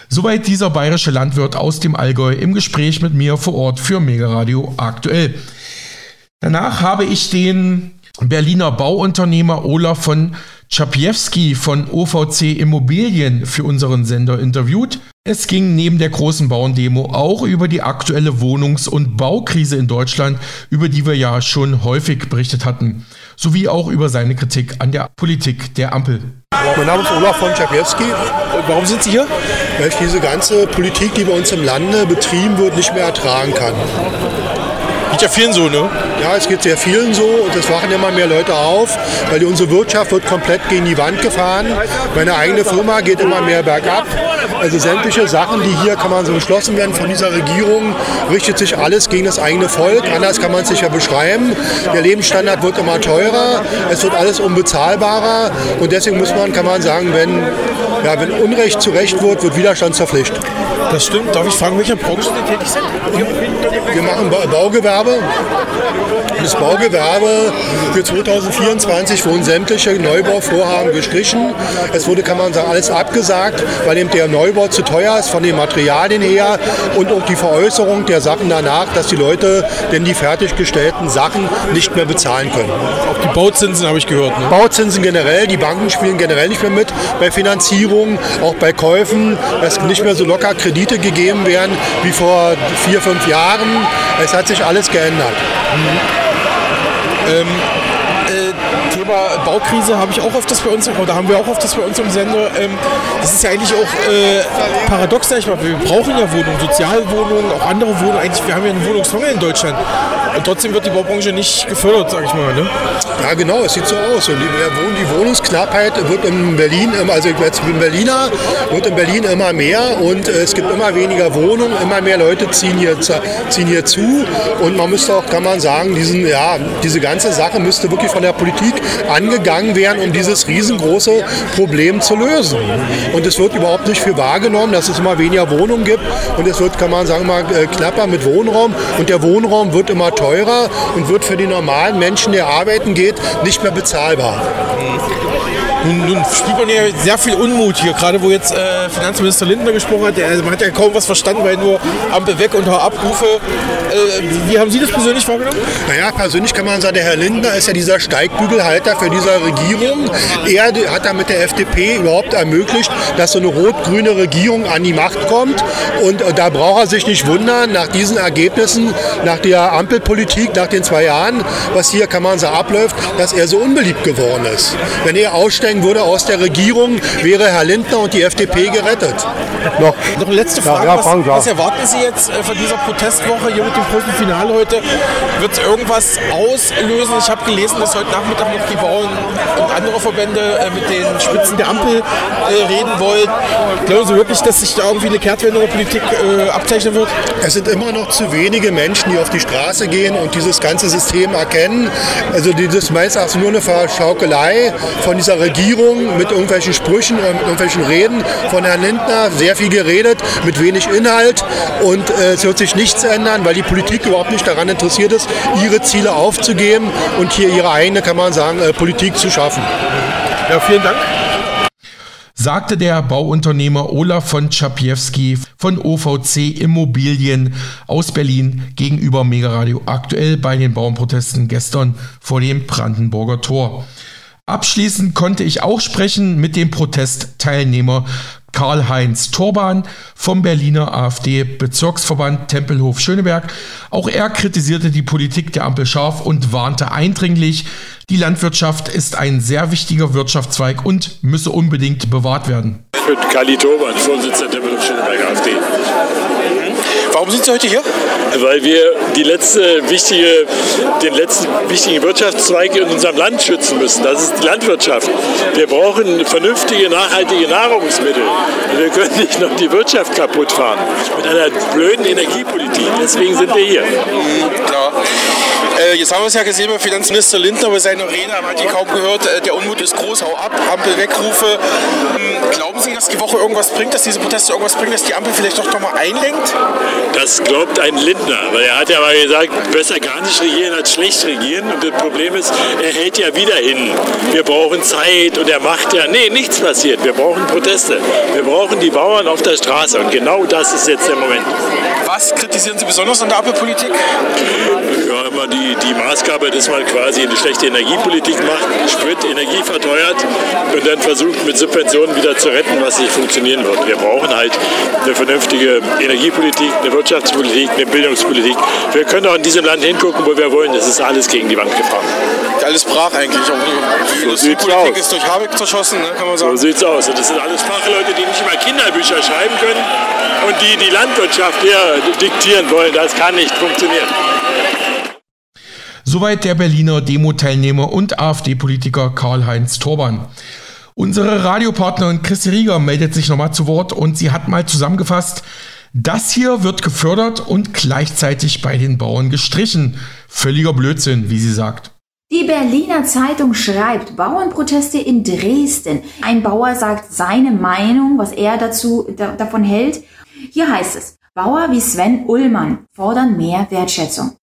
Soweit dieser bayerische Landwirt aus dem Allgäu im Gespräch mit mir vor Ort für Mega Radio aktuell. Danach habe ich den Berliner Bauunternehmer Olaf von Czapiewski von OVC Immobilien für unseren Sender interviewt. Es ging neben der großen Bauendemo auch über die aktuelle Wohnungs- und Baukrise in Deutschland, über die wir ja schon häufig berichtet hatten, sowie auch über seine Kritik an der Politik der Ampel. Mein Name ist Olaf von Czapiewski. Und warum sind Sie hier? Weil ich diese ganze Politik, die bei uns im Lande betrieben wird, nicht mehr ertragen kann. Geht ja vielen so, ne? Ja, es geht sehr vielen so und es wachen immer mehr Leute auf, weil unsere Wirtschaft wird komplett gegen die Wand gefahren. Meine eigene Firma geht immer mehr bergab. Also sämtliche Sachen, die hier kann man so beschlossen werden von dieser Regierung, richtet sich alles gegen das eigene Volk. Anders kann man es sich ja beschreiben. Der Lebensstandard wird immer teurer, es wird alles unbezahlbarer und deswegen muss man, kann man sagen, wenn, ja, wenn Unrecht zu Recht wird, wird Widerstand zur Pflicht. Das stimmt. Darf ich fragen, welcher Branche Sie tätig sind? Wir machen Baugewerbe. Das Baugewerbe für 2024 wurden sämtliche Neubauvorhaben gestrichen. Es wurde, kann man sagen, alles abgesagt, weil eben der Neubau zu teuer ist von den Materialien her und auch die Veräußerung der Sachen danach, dass die Leute denn die fertiggestellten Sachen nicht mehr bezahlen können. Auch die Bauzinsen habe ich gehört. Ne? Bauzinsen generell, die Banken spielen generell nicht mehr mit bei Finanzierung, auch bei Käufen, dass nicht mehr so locker Kredite gegeben werden wie vor vier, fünf Jahren. Es hat sich alles geändert. Mhm. Ähm, äh, Thema Baukrise habe ich auch öfters bei uns, oder haben wir auch öfters bei uns im Sender. Ähm, das ist ja eigentlich auch äh, paradox, sag ich mal. Wir brauchen ja Wohnungen, Sozialwohnungen, auch andere Wohnungen. Eigentlich, wir haben ja einen Wohnungsmangel in Deutschland. Und trotzdem wird die Baubranche nicht gefördert, sag ich mal. Ne? Ja, genau, es sieht so aus. Und die, die Wohnungsknappheit wird in Berlin, also ich bin Berliner, wird in Berlin immer mehr und es gibt immer weniger Wohnungen, immer mehr Leute ziehen hier, ziehen hier zu. Und man müsste auch, kann man sagen, diesen, ja, diese ganze Sache müsste wirklich von der Politik angegangen werden, um dieses riesengroße Problem zu lösen. Und es wird überhaupt nicht für wahrgenommen, dass es immer weniger Wohnungen gibt und es wird, kann man sagen, immer äh, knapper mit Wohnraum und der Wohnraum wird immer teurer und wird für die normalen Menschen, der arbeiten geht, nicht mehr bezahlbar. Nun, nun spürt man ja sehr viel Unmut hier, gerade wo jetzt äh, Finanzminister Lindner gesprochen hat. Der, man hat ja kaum was verstanden, weil nur Ampel weg und Abrufe. Äh, wie haben Sie das persönlich wahrgenommen? Naja, persönlich kann man sagen, der Herr Lindner ist ja dieser Steigbügelhalter für diese Regierung. Er hat da mit der FDP überhaupt ermöglicht, dass so eine rot-grüne Regierung an die Macht kommt. Und äh, da braucht er sich nicht wundern, nach diesen Ergebnissen, nach der Ampelpolitik, nach den zwei Jahren, was hier, kann man sagen, abläuft, dass er so unbeliebt geworden ist. Wenn er aussteigen aussteigen würde aus der Regierung, wäre Herr Lindner und die FDP gerettet. Noch, Noch eine letzte Frage. Ja, ja, was, was, erwarten Sie jetzt äh, von dieser Protestwoche hier mit dem großen Finale heute? Wird es irgendwas auslösen? Ich habe gelesen, dass heute Nachmittag noch die Bauern und andere Verbände äh, mit den Spitzen der Ampel äh, reden wollen. Glauben Sie wirklich, dass sich da irgendwie eine Kehrtwende in der Politik abzeichnen wird? Es sind immer noch zu wenige Menschen, die auf die Straße gehen und dieses ganze System erkennen. Also dieses meistens nur eine Verschaukelei von dieser Regierung Regierung mit irgendwelchen Sprüchen oder mit irgendwelchen Reden von Herrn Lindner. Sehr viel geredet, mit wenig Inhalt. Und äh, es wird sich nichts ändern, weil die Politik überhaupt nicht daran interessiert ist, ihre Ziele aufzugeben und hier ihre eigene, kann man sagen, äh, Politik zu schaffen. Ja, vielen Dank sagte der Bauunternehmer Olaf von Czapiewski von OVC Immobilien aus Berlin gegenüber Megaradio aktuell bei den Bauernprotesten gestern vor dem Brandenburger Tor. Abschließend konnte ich auch sprechen mit dem Protestteilnehmer Karl-Heinz Torban vom Berliner AfD-Bezirksverband Tempelhof-Schöneberg. Auch er kritisierte die Politik der Ampel scharf und warnte eindringlich, die Landwirtschaft ist ein sehr wichtiger Wirtschaftszweig und müsse unbedingt bewahrt werden. Ich bin Kali Torban, Vorsitzender der Tempelhof-Schöneberg AfD. Warum sind Sie heute hier? Weil wir die letzte wichtige, den letzten wichtigen Wirtschaftszweig in unserem Land schützen müssen. Das ist die Landwirtschaft. Wir brauchen vernünftige, nachhaltige Nahrungsmittel. Und wir können nicht noch die Wirtschaft kaputt fahren mit einer blöden Energiepolitik. Deswegen sind wir hier. Mhm, klar. Äh, jetzt haben wir es ja gesehen bei Finanzminister Lindner bei seiner Rede, haben wir kaum gehört, äh, der Unmut ist groß, hau ab, Ampel wegrufe. Ähm, glauben Sie, dass die Woche irgendwas bringt, dass diese Proteste irgendwas bringen, dass die Ampel vielleicht doch nochmal einlenkt? Das glaubt ein Lindner, weil er hat ja mal gesagt, besser gar nicht regieren als schlecht regieren. Und das Problem ist, er hält ja wieder hin. Wir brauchen Zeit und er macht ja, nee, nichts passiert. Wir brauchen Proteste. Wir brauchen die Bauern auf der Straße und genau das ist jetzt der Moment. Was kritisieren Sie besonders an der Ampelpolitik? Ja, immer die, die Maßgabe, dass man quasi eine schlechte Energiepolitik macht, Sprit, Energie verteuert und dann versucht mit Subventionen wieder zu retten, was nicht funktionieren wird. Wir brauchen halt eine vernünftige Energiepolitik, eine Wirtschaftspolitik, eine Bildungspolitik. Wir können auch in diesem Land hingucken, wo wir wollen. Es ist alles gegen die Wand gefahren. Alles brach eigentlich. Auch die so sieht's aus. ist durch Habeck zerschossen, ne, kann man sagen. So sieht's aus. Und das sind alles Fachleute, die nicht mal Kinderbücher schreiben können und die die Landwirtschaft hier diktieren wollen. Das kann nicht funktionieren. Soweit der Berliner Demo-Teilnehmer und AfD-Politiker Karl-Heinz Torban. Unsere Radiopartnerin Christi Rieger meldet sich nochmal zu Wort und sie hat mal zusammengefasst, das hier wird gefördert und gleichzeitig bei den Bauern gestrichen. Völliger Blödsinn, wie sie sagt. Die Berliner Zeitung schreibt Bauernproteste in Dresden. Ein Bauer sagt seine Meinung, was er dazu da, davon hält. Hier heißt es, Bauer wie Sven Ullmann fordern mehr Wertschätzung.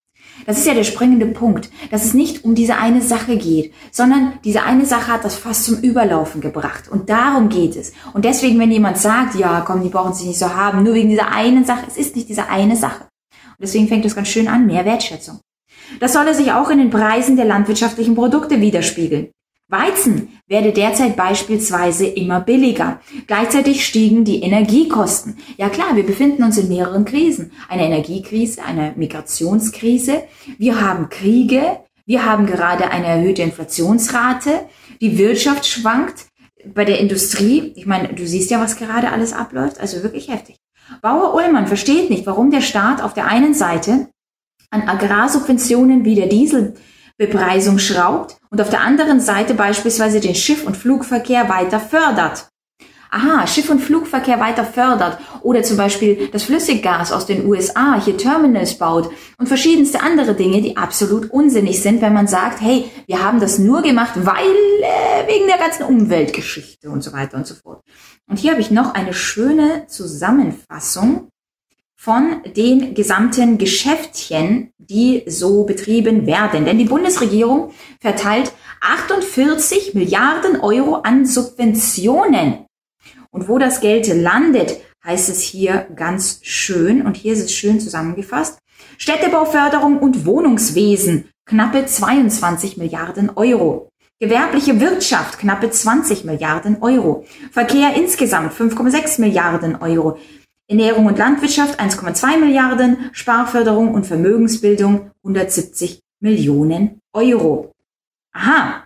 Das ist ja der springende Punkt, dass es nicht um diese eine Sache geht, sondern diese eine Sache hat das fast zum Überlaufen gebracht. Und darum geht es. Und deswegen, wenn jemand sagt, ja, komm, die brauchen sich nicht so haben, nur wegen dieser einen Sache, es ist nicht diese eine Sache. Und deswegen fängt es ganz schön an, mehr Wertschätzung. Das solle sich auch in den Preisen der landwirtschaftlichen Produkte widerspiegeln. Weizen werde derzeit beispielsweise immer billiger. Gleichzeitig stiegen die Energiekosten. Ja klar, wir befinden uns in mehreren Krisen. Eine Energiekrise, eine Migrationskrise. Wir haben Kriege. Wir haben gerade eine erhöhte Inflationsrate. Die Wirtschaft schwankt. Bei der Industrie, ich meine, du siehst ja, was gerade alles abläuft. Also wirklich heftig. Bauer Ullmann versteht nicht, warum der Staat auf der einen Seite an Agrarsubventionen wie der Dieselbepreisung schraubt und auf der anderen Seite beispielsweise den Schiff- und Flugverkehr weiter fördert aha, Schiff- und Flugverkehr weiter fördert oder zum Beispiel das Flüssiggas aus den USA hier Terminals baut und verschiedenste andere Dinge, die absolut unsinnig sind, wenn man sagt, hey, wir haben das nur gemacht, weil äh, wegen der ganzen Umweltgeschichte und so weiter und so fort. Und hier habe ich noch eine schöne Zusammenfassung von den gesamten Geschäftchen, die so betrieben werden. Denn die Bundesregierung verteilt 48 Milliarden Euro an Subventionen und wo das Geld landet, heißt es hier ganz schön, und hier ist es schön zusammengefasst, Städtebauförderung und Wohnungswesen, knappe 22 Milliarden Euro. Gewerbliche Wirtschaft, knappe 20 Milliarden Euro. Verkehr insgesamt 5,6 Milliarden Euro. Ernährung und Landwirtschaft 1,2 Milliarden, Sparförderung und Vermögensbildung 170 Millionen Euro. Aha,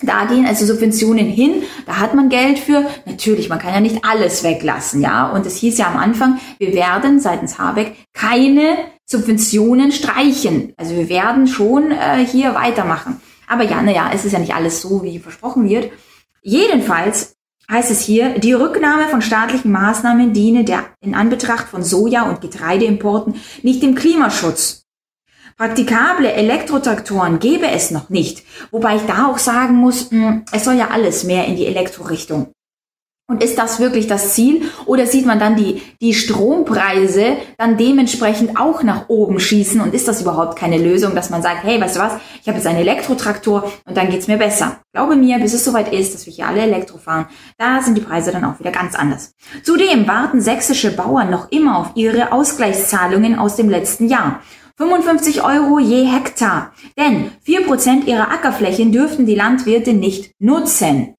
da gehen also Subventionen hin, da hat man Geld für. Natürlich, man kann ja nicht alles weglassen, ja. Und es hieß ja am Anfang, wir werden seitens Habeck keine Subventionen streichen. Also wir werden schon äh, hier weitermachen. Aber ja, naja, es ist ja nicht alles so, wie versprochen wird. Jedenfalls heißt es hier, die Rücknahme von staatlichen Maßnahmen diene der in Anbetracht von Soja- und Getreideimporten nicht dem Klimaschutz, Praktikable Elektrotraktoren gäbe es noch nicht, wobei ich da auch sagen muss, hm, es soll ja alles mehr in die Elektrorichtung. Und ist das wirklich das Ziel? Oder sieht man dann die, die Strompreise dann dementsprechend auch nach oben schießen? Und ist das überhaupt keine Lösung, dass man sagt, hey, weißt du was, ich habe jetzt einen Elektrotraktor und dann geht's mir besser. Glaube mir, bis es soweit ist, dass wir hier alle Elektro fahren, da sind die Preise dann auch wieder ganz anders. Zudem warten sächsische Bauern noch immer auf ihre Ausgleichszahlungen aus dem letzten Jahr. 55 Euro je Hektar. Denn 4% ihrer Ackerflächen dürften die Landwirte nicht nutzen.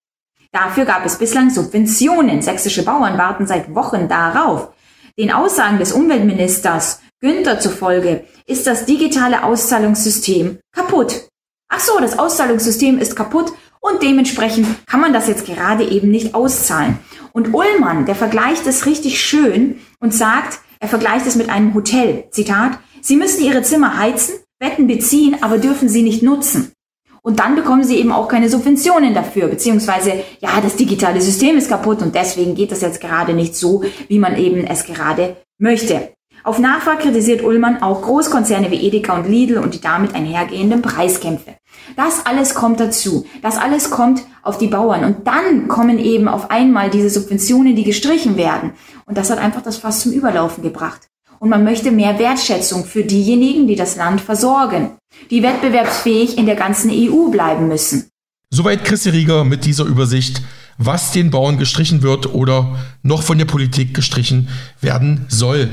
Dafür gab es bislang Subventionen. Sächsische Bauern warten seit Wochen darauf. Den Aussagen des Umweltministers Günther zufolge ist das digitale Auszahlungssystem kaputt. Ach so, das Auszahlungssystem ist kaputt und dementsprechend kann man das jetzt gerade eben nicht auszahlen. Und Ullmann, der vergleicht es richtig schön und sagt, er vergleicht es mit einem Hotel. Zitat, Sie müssen Ihre Zimmer heizen, Betten beziehen, aber dürfen sie nicht nutzen. Und dann bekommen sie eben auch keine Subventionen dafür, beziehungsweise, ja, das digitale System ist kaputt und deswegen geht das jetzt gerade nicht so, wie man eben es gerade möchte. Auf Nachfrage kritisiert Ullmann auch Großkonzerne wie Edeka und Lidl und die damit einhergehenden Preiskämpfe. Das alles kommt dazu. Das alles kommt auf die Bauern. Und dann kommen eben auf einmal diese Subventionen, die gestrichen werden. Und das hat einfach das Fass zum Überlaufen gebracht und man möchte mehr Wertschätzung für diejenigen, die das Land versorgen, die wettbewerbsfähig in der ganzen EU bleiben müssen. Soweit Christi Rieger mit dieser Übersicht, was den Bauern gestrichen wird oder noch von der Politik gestrichen werden soll.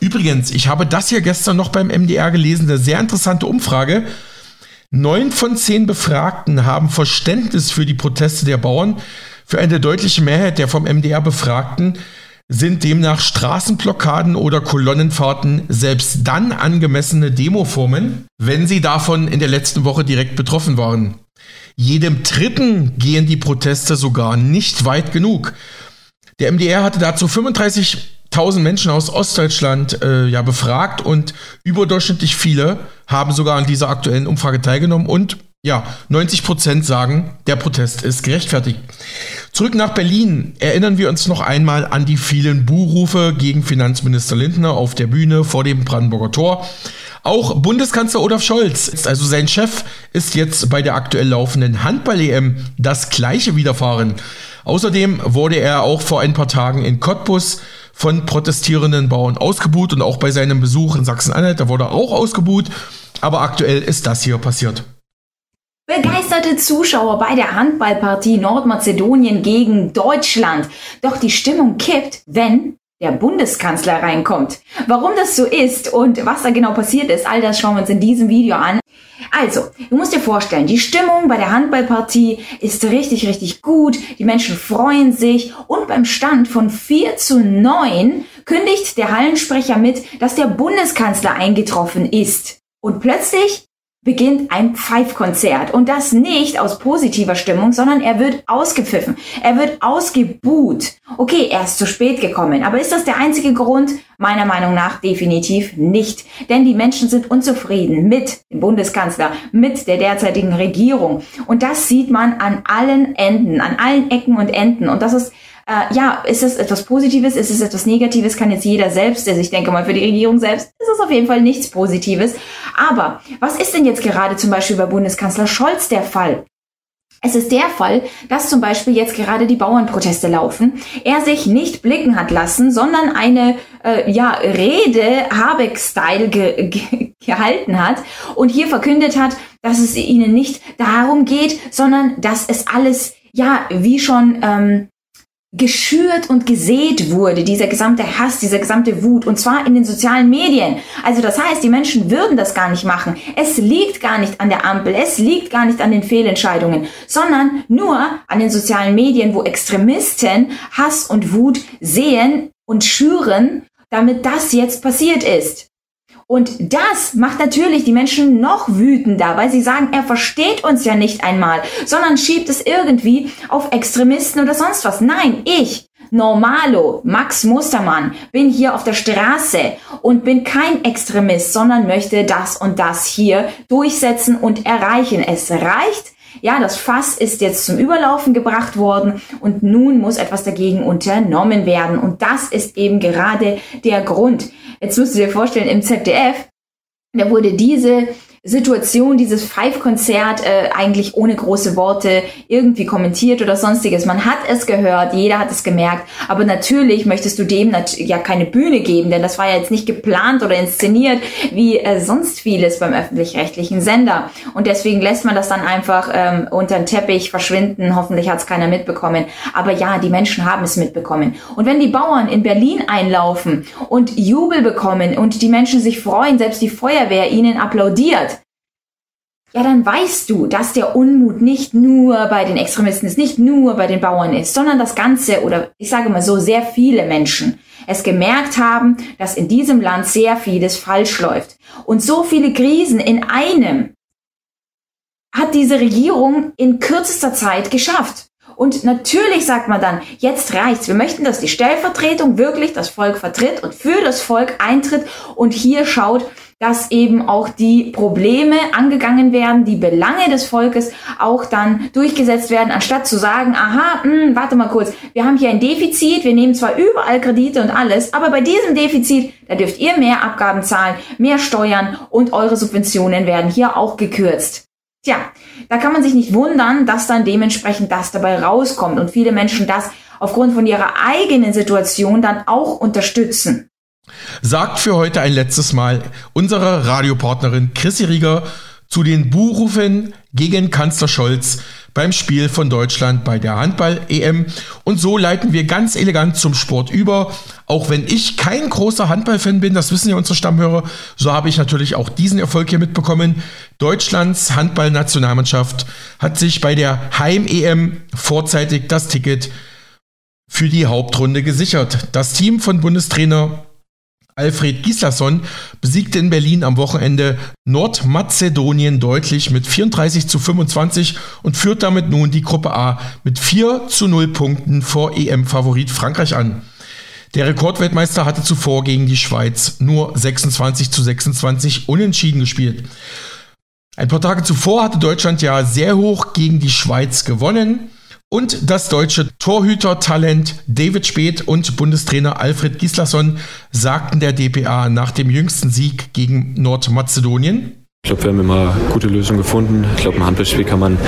Übrigens, ich habe das hier gestern noch beim MDR gelesen, eine sehr interessante Umfrage. Neun von zehn Befragten haben Verständnis für die Proteste der Bauern. Für eine deutliche Mehrheit der vom MDR Befragten sind demnach Straßenblockaden oder Kolonnenfahrten selbst dann angemessene Demoformen, wenn sie davon in der letzten Woche direkt betroffen waren. Jedem Dritten gehen die Proteste sogar nicht weit genug. Der MDR hatte dazu 35.000 Menschen aus Ostdeutschland äh, ja befragt und überdurchschnittlich viele haben sogar an dieser aktuellen Umfrage teilgenommen und ja, 90 Prozent sagen, der Protest ist gerechtfertigt. Zurück nach Berlin erinnern wir uns noch einmal an die vielen Buhrufe gegen Finanzminister Lindner auf der Bühne vor dem Brandenburger Tor. Auch Bundeskanzler Olaf Scholz, also sein Chef, ist jetzt bei der aktuell laufenden Handball-EM das gleiche widerfahren. Außerdem wurde er auch vor ein paar Tagen in Cottbus von protestierenden Bauern ausgebuht und auch bei seinem Besuch in Sachsen-Anhalt, da wurde er auch ausgebuht. Aber aktuell ist das hier passiert. Begeisterte Zuschauer bei der Handballpartie Nordmazedonien gegen Deutschland. Doch die Stimmung kippt, wenn der Bundeskanzler reinkommt. Warum das so ist und was da genau passiert ist, all das schauen wir uns in diesem Video an. Also, du musst dir vorstellen, die Stimmung bei der Handballpartie ist richtig, richtig gut. Die Menschen freuen sich und beim Stand von 4 zu 9 kündigt der Hallensprecher mit, dass der Bundeskanzler eingetroffen ist. Und plötzlich beginnt ein Pfeifkonzert. Und das nicht aus positiver Stimmung, sondern er wird ausgepfiffen. Er wird ausgebuht. Okay, er ist zu spät gekommen. Aber ist das der einzige Grund? Meiner Meinung nach definitiv nicht. Denn die Menschen sind unzufrieden mit dem Bundeskanzler, mit der derzeitigen Regierung. Und das sieht man an allen Enden, an allen Ecken und Enden. Und das ist äh, ja, ist es etwas Positives, ist es etwas Negatives, kann jetzt jeder selbst, also ich denke mal für die Regierung selbst, ist es auf jeden Fall nichts Positives. Aber was ist denn jetzt gerade zum Beispiel bei Bundeskanzler Scholz der Fall? Es ist der Fall, dass zum Beispiel jetzt gerade die Bauernproteste laufen. Er sich nicht blicken hat lassen, sondern eine äh, ja, Rede Habeck-Style ge ge gehalten hat und hier verkündet hat, dass es ihnen nicht darum geht, sondern dass es alles ja wie schon ähm, geschürt und gesät wurde, dieser gesamte Hass, dieser gesamte Wut, und zwar in den sozialen Medien. Also das heißt, die Menschen würden das gar nicht machen. Es liegt gar nicht an der Ampel, es liegt gar nicht an den Fehlentscheidungen, sondern nur an den sozialen Medien, wo Extremisten Hass und Wut sehen und schüren, damit das jetzt passiert ist. Und das macht natürlich die Menschen noch wütender, weil sie sagen, er versteht uns ja nicht einmal, sondern schiebt es irgendwie auf Extremisten oder sonst was. Nein, ich, Normalo, Max Mustermann, bin hier auf der Straße und bin kein Extremist, sondern möchte das und das hier durchsetzen und erreichen. Es reicht, ja, das Fass ist jetzt zum Überlaufen gebracht worden und nun muss etwas dagegen unternommen werden. Und das ist eben gerade der Grund. Jetzt musst du dir vorstellen, im ZDF, da wurde diese Situation, dieses Five-Konzert äh, eigentlich ohne große Worte irgendwie kommentiert oder sonstiges. Man hat es gehört, jeder hat es gemerkt, aber natürlich möchtest du dem ja keine Bühne geben, denn das war ja jetzt nicht geplant oder inszeniert wie äh, sonst vieles beim öffentlich-rechtlichen Sender. Und deswegen lässt man das dann einfach ähm, unter den Teppich verschwinden. Hoffentlich hat es keiner mitbekommen. Aber ja, die Menschen haben es mitbekommen. Und wenn die Bauern in Berlin einlaufen und Jubel bekommen und die Menschen sich freuen, selbst die Feuerwehr ihnen applaudiert, ja, dann weißt du, dass der Unmut nicht nur bei den Extremisten ist, nicht nur bei den Bauern ist, sondern das Ganze oder ich sage mal so, sehr viele Menschen es gemerkt haben, dass in diesem Land sehr vieles falsch läuft. Und so viele Krisen in einem hat diese Regierung in kürzester Zeit geschafft. Und natürlich sagt man dann, jetzt reicht's. Wir möchten, dass die Stellvertretung wirklich das Volk vertritt und für das Volk eintritt und hier schaut, dass eben auch die Probleme angegangen werden, die Belange des Volkes auch dann durchgesetzt werden, anstatt zu sagen, aha, mh, hm, warte mal kurz, wir haben hier ein Defizit, wir nehmen zwar überall Kredite und alles, aber bei diesem Defizit, da dürft ihr mehr Abgaben zahlen, mehr Steuern und eure Subventionen werden hier auch gekürzt. Tja, da kann man sich nicht wundern, dass dann dementsprechend das dabei rauskommt und viele Menschen das aufgrund von ihrer eigenen Situation dann auch unterstützen. Sagt für heute ein letztes Mal unsere Radiopartnerin Chrissy Rieger zu den Buhrufen gegen Kanzler Scholz beim Spiel von Deutschland bei der Handball-EM. Und so leiten wir ganz elegant zum Sport über. Auch wenn ich kein großer Handballfan bin, das wissen ja unsere Stammhörer, so habe ich natürlich auch diesen Erfolg hier mitbekommen. Deutschlands Handballnationalmannschaft hat sich bei der Heim-EM vorzeitig das Ticket für die Hauptrunde gesichert. Das Team von Bundestrainer Alfred Gislason besiegte in Berlin am Wochenende Nordmazedonien deutlich mit 34 zu 25 und führt damit nun die Gruppe A mit 4 zu 0 Punkten vor EM-Favorit Frankreich an. Der Rekordweltmeister hatte zuvor gegen die Schweiz nur 26 zu 26 unentschieden gespielt. Ein paar Tage zuvor hatte Deutschland ja sehr hoch gegen die Schweiz gewonnen. Und das deutsche Torhütertalent David Speth und Bundestrainer Alfred Gislason sagten der DPA nach dem jüngsten Sieg gegen Nordmazedonien. Ich glaube, wir haben immer gute Lösungen gefunden. Ich glaube, ein Handballspiel kann man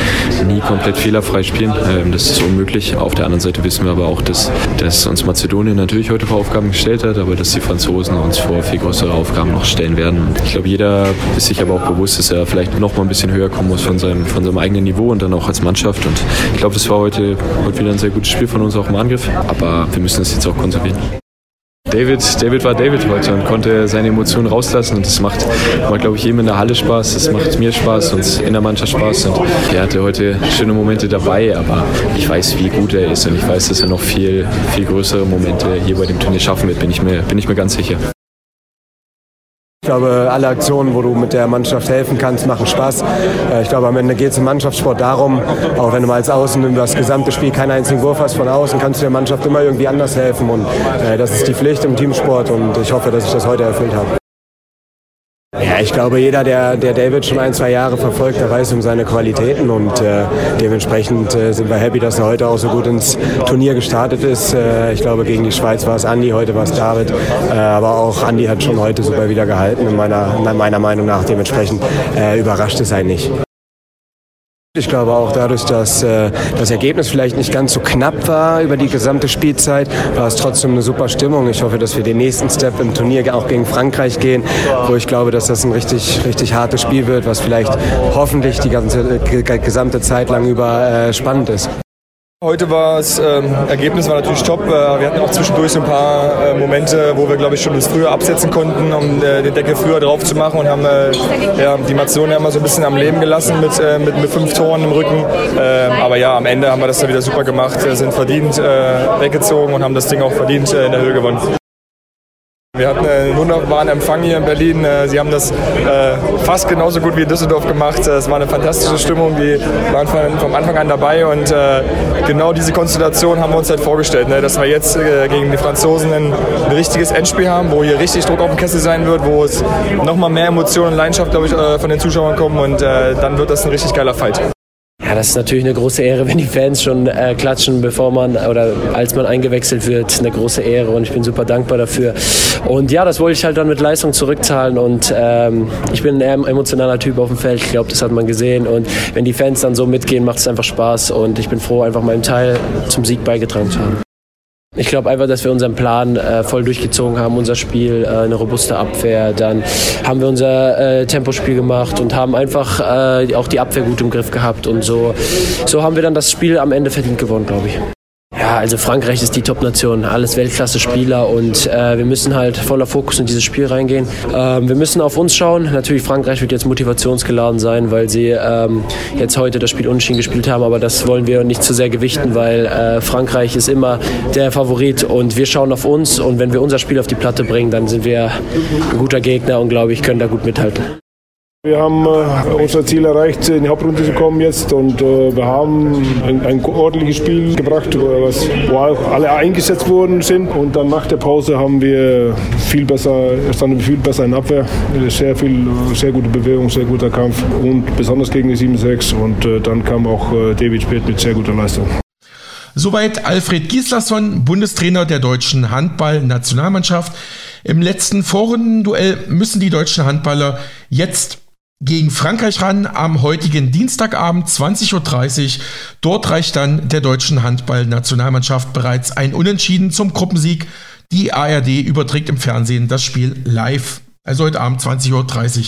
nie komplett fehlerfrei spielen. Ähm, das ist unmöglich. Auf der anderen Seite wissen wir aber auch, dass, dass uns Mazedonien natürlich heute vor Aufgaben gestellt hat, aber dass die Franzosen uns vor viel größere Aufgaben noch stellen werden. Ich glaube, jeder ist sich aber auch bewusst, dass er vielleicht noch mal ein bisschen höher kommen muss von seinem, von seinem eigenen Niveau und dann auch als Mannschaft. Und ich glaube, das war heute, heute wieder ein sehr gutes Spiel von uns auch im Angriff. Aber wir müssen das jetzt auch konservieren. David, David war David heute und konnte seine Emotionen rauslassen und das macht, macht glaube ich, jedem in der Halle Spaß, das macht mir Spaß und in der Mannschaft Spaß und er hatte heute schöne Momente dabei, aber ich weiß, wie gut er ist und ich weiß, dass er noch viel, viel größere Momente hier bei dem Turnier schaffen wird, bin ich mir, bin ich mir ganz sicher. Ich glaube, alle Aktionen, wo du mit der Mannschaft helfen kannst, machen Spaß. Äh, ich glaube, am Ende geht es im Mannschaftssport darum, auch wenn du mal als Außen über das gesamte Spiel keinen einzigen Wurf hast von außen, kannst du der Mannschaft immer irgendwie anders helfen. Und äh, das ist die Pflicht im Teamsport und ich hoffe, dass ich das heute erfüllt habe. Ja, ich glaube, jeder, der, der David schon ein, zwei Jahre verfolgt, der weiß um seine Qualitäten und äh, dementsprechend äh, sind wir happy, dass er heute auch so gut ins Turnier gestartet ist. Äh, ich glaube, gegen die Schweiz war es Andi, heute war es David, äh, aber auch Andi hat schon heute super wieder gehalten, in meiner, meiner Meinung nach. Dementsprechend äh, überrascht es einen nicht. Ich glaube auch dadurch, dass äh, das Ergebnis vielleicht nicht ganz so knapp war über die gesamte Spielzeit, war es trotzdem eine super Stimmung. Ich hoffe, dass wir den nächsten Step im Turnier auch gegen Frankreich gehen, wo ich glaube, dass das ein richtig, richtig hartes Spiel wird, was vielleicht hoffentlich die ganze gesamte Zeit lang über äh, spannend ist. Heute war das ähm, Ergebnis war natürlich top. Äh, wir hatten auch zwischendurch so ein paar äh, Momente, wo wir, glaube ich, schon das früher absetzen konnten, um äh, den Deckel früher drauf zu machen und haben äh, ja, die Mazone immer so ein bisschen am Leben gelassen mit, äh, mit, mit, fünf Toren im Rücken. Ähm, aber ja, am Ende haben wir das dann wieder super gemacht, sind verdient äh, weggezogen und haben das Ding auch verdient in der Höhe gewonnen. Wir hatten einen wunderbaren Empfang hier in Berlin. Äh, Sie haben das äh, fast genauso gut wie in Düsseldorf gemacht. Äh, es war eine fantastische Stimmung. Die waren vom Anfang an dabei und äh, genau diese Konstellation haben wir uns halt vorgestellt, ne? dass wir jetzt äh, gegen die Franzosen ein, richtiges Endspiel haben, wo hier richtig Druck auf dem Kessel sein wird, wo es nochmal mehr Emotionen und Leidenschaft, glaube ich, äh, von den Zuschauern kommen und dann wird das ein richtig geiler Fight. Ja, das ist natürlich eine große Ehre, wenn die Fans schon äh, klatschen, bevor man oder als man eingewechselt wird. Eine große Ehre und ich bin super dankbar dafür. Und ja, das wollte ich halt dann mit Leistung zurückzahlen und ähm, ich bin ein eher emotionaler Typ auf dem Feld. Ich glaube, das hat man gesehen und wenn die Fans dann so mitgehen, macht es einfach Spaß und ich bin froh, einfach meinen Teil zum Sieg beigetragen zu haben. Ich glaube einfach, dass wir unseren Plan äh, voll durchgezogen haben, unser Spiel, äh, eine robuste Abwehr. Dann haben wir unser äh, Tempospiel gemacht und haben einfach äh, auch die Abwehr gut im Griff gehabt. Und so, so haben wir dann das Spiel am Ende verdient gewonnen, glaube ich. Ja, also Frankreich ist die Top-Nation, alles Weltklasse-Spieler und äh, wir müssen halt voller Fokus in dieses Spiel reingehen. Ähm, wir müssen auf uns schauen. Natürlich, Frankreich wird jetzt motivationsgeladen sein, weil sie ähm, jetzt heute das Spiel unentschieden gespielt haben, aber das wollen wir nicht zu sehr gewichten, weil äh, Frankreich ist immer der Favorit und wir schauen auf uns und wenn wir unser Spiel auf die Platte bringen, dann sind wir ein guter Gegner und glaube ich, können da gut mithalten. Wir haben äh, unser Ziel erreicht, in die Hauptrunde zu kommen jetzt und äh, wir haben ein, ein, ordentliches Spiel gebracht, was, wo alle eingesetzt worden sind und dann nach der Pause haben wir viel besser, standen viel besser in Abwehr, sehr viel, sehr gute Bewegung, sehr guter Kampf und besonders gegen die 7-6 und äh, dann kam auch äh, David Spät mit sehr guter Leistung. Soweit Alfred Gislason, Bundestrainer der deutschen Handball-Nationalmannschaft. Im letzten Vorrundenduell müssen die deutschen Handballer jetzt gegen Frankreich ran am heutigen Dienstagabend 20.30 Uhr. Dort reicht dann der deutschen Handball-Nationalmannschaft bereits ein Unentschieden zum Gruppensieg. Die ARD überträgt im Fernsehen das Spiel live, also heute Abend 20.30 Uhr.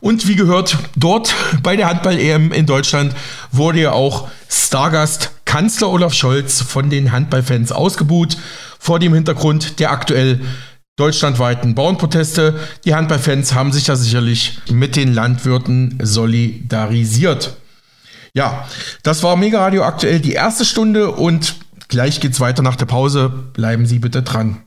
Und wie gehört, dort bei der Handball-EM in Deutschland wurde ja auch Stargast Kanzler Olaf Scholz von den Handballfans ausgebuht, vor dem Hintergrund der aktuell deutschlandweiten Bauernproteste. Die Handballfans haben sich ja sicherlich mit den Landwirten solidarisiert. Ja, das war Mega Radio aktuell die erste Stunde und gleich geht's weiter nach der Pause. Bleiben Sie bitte dran.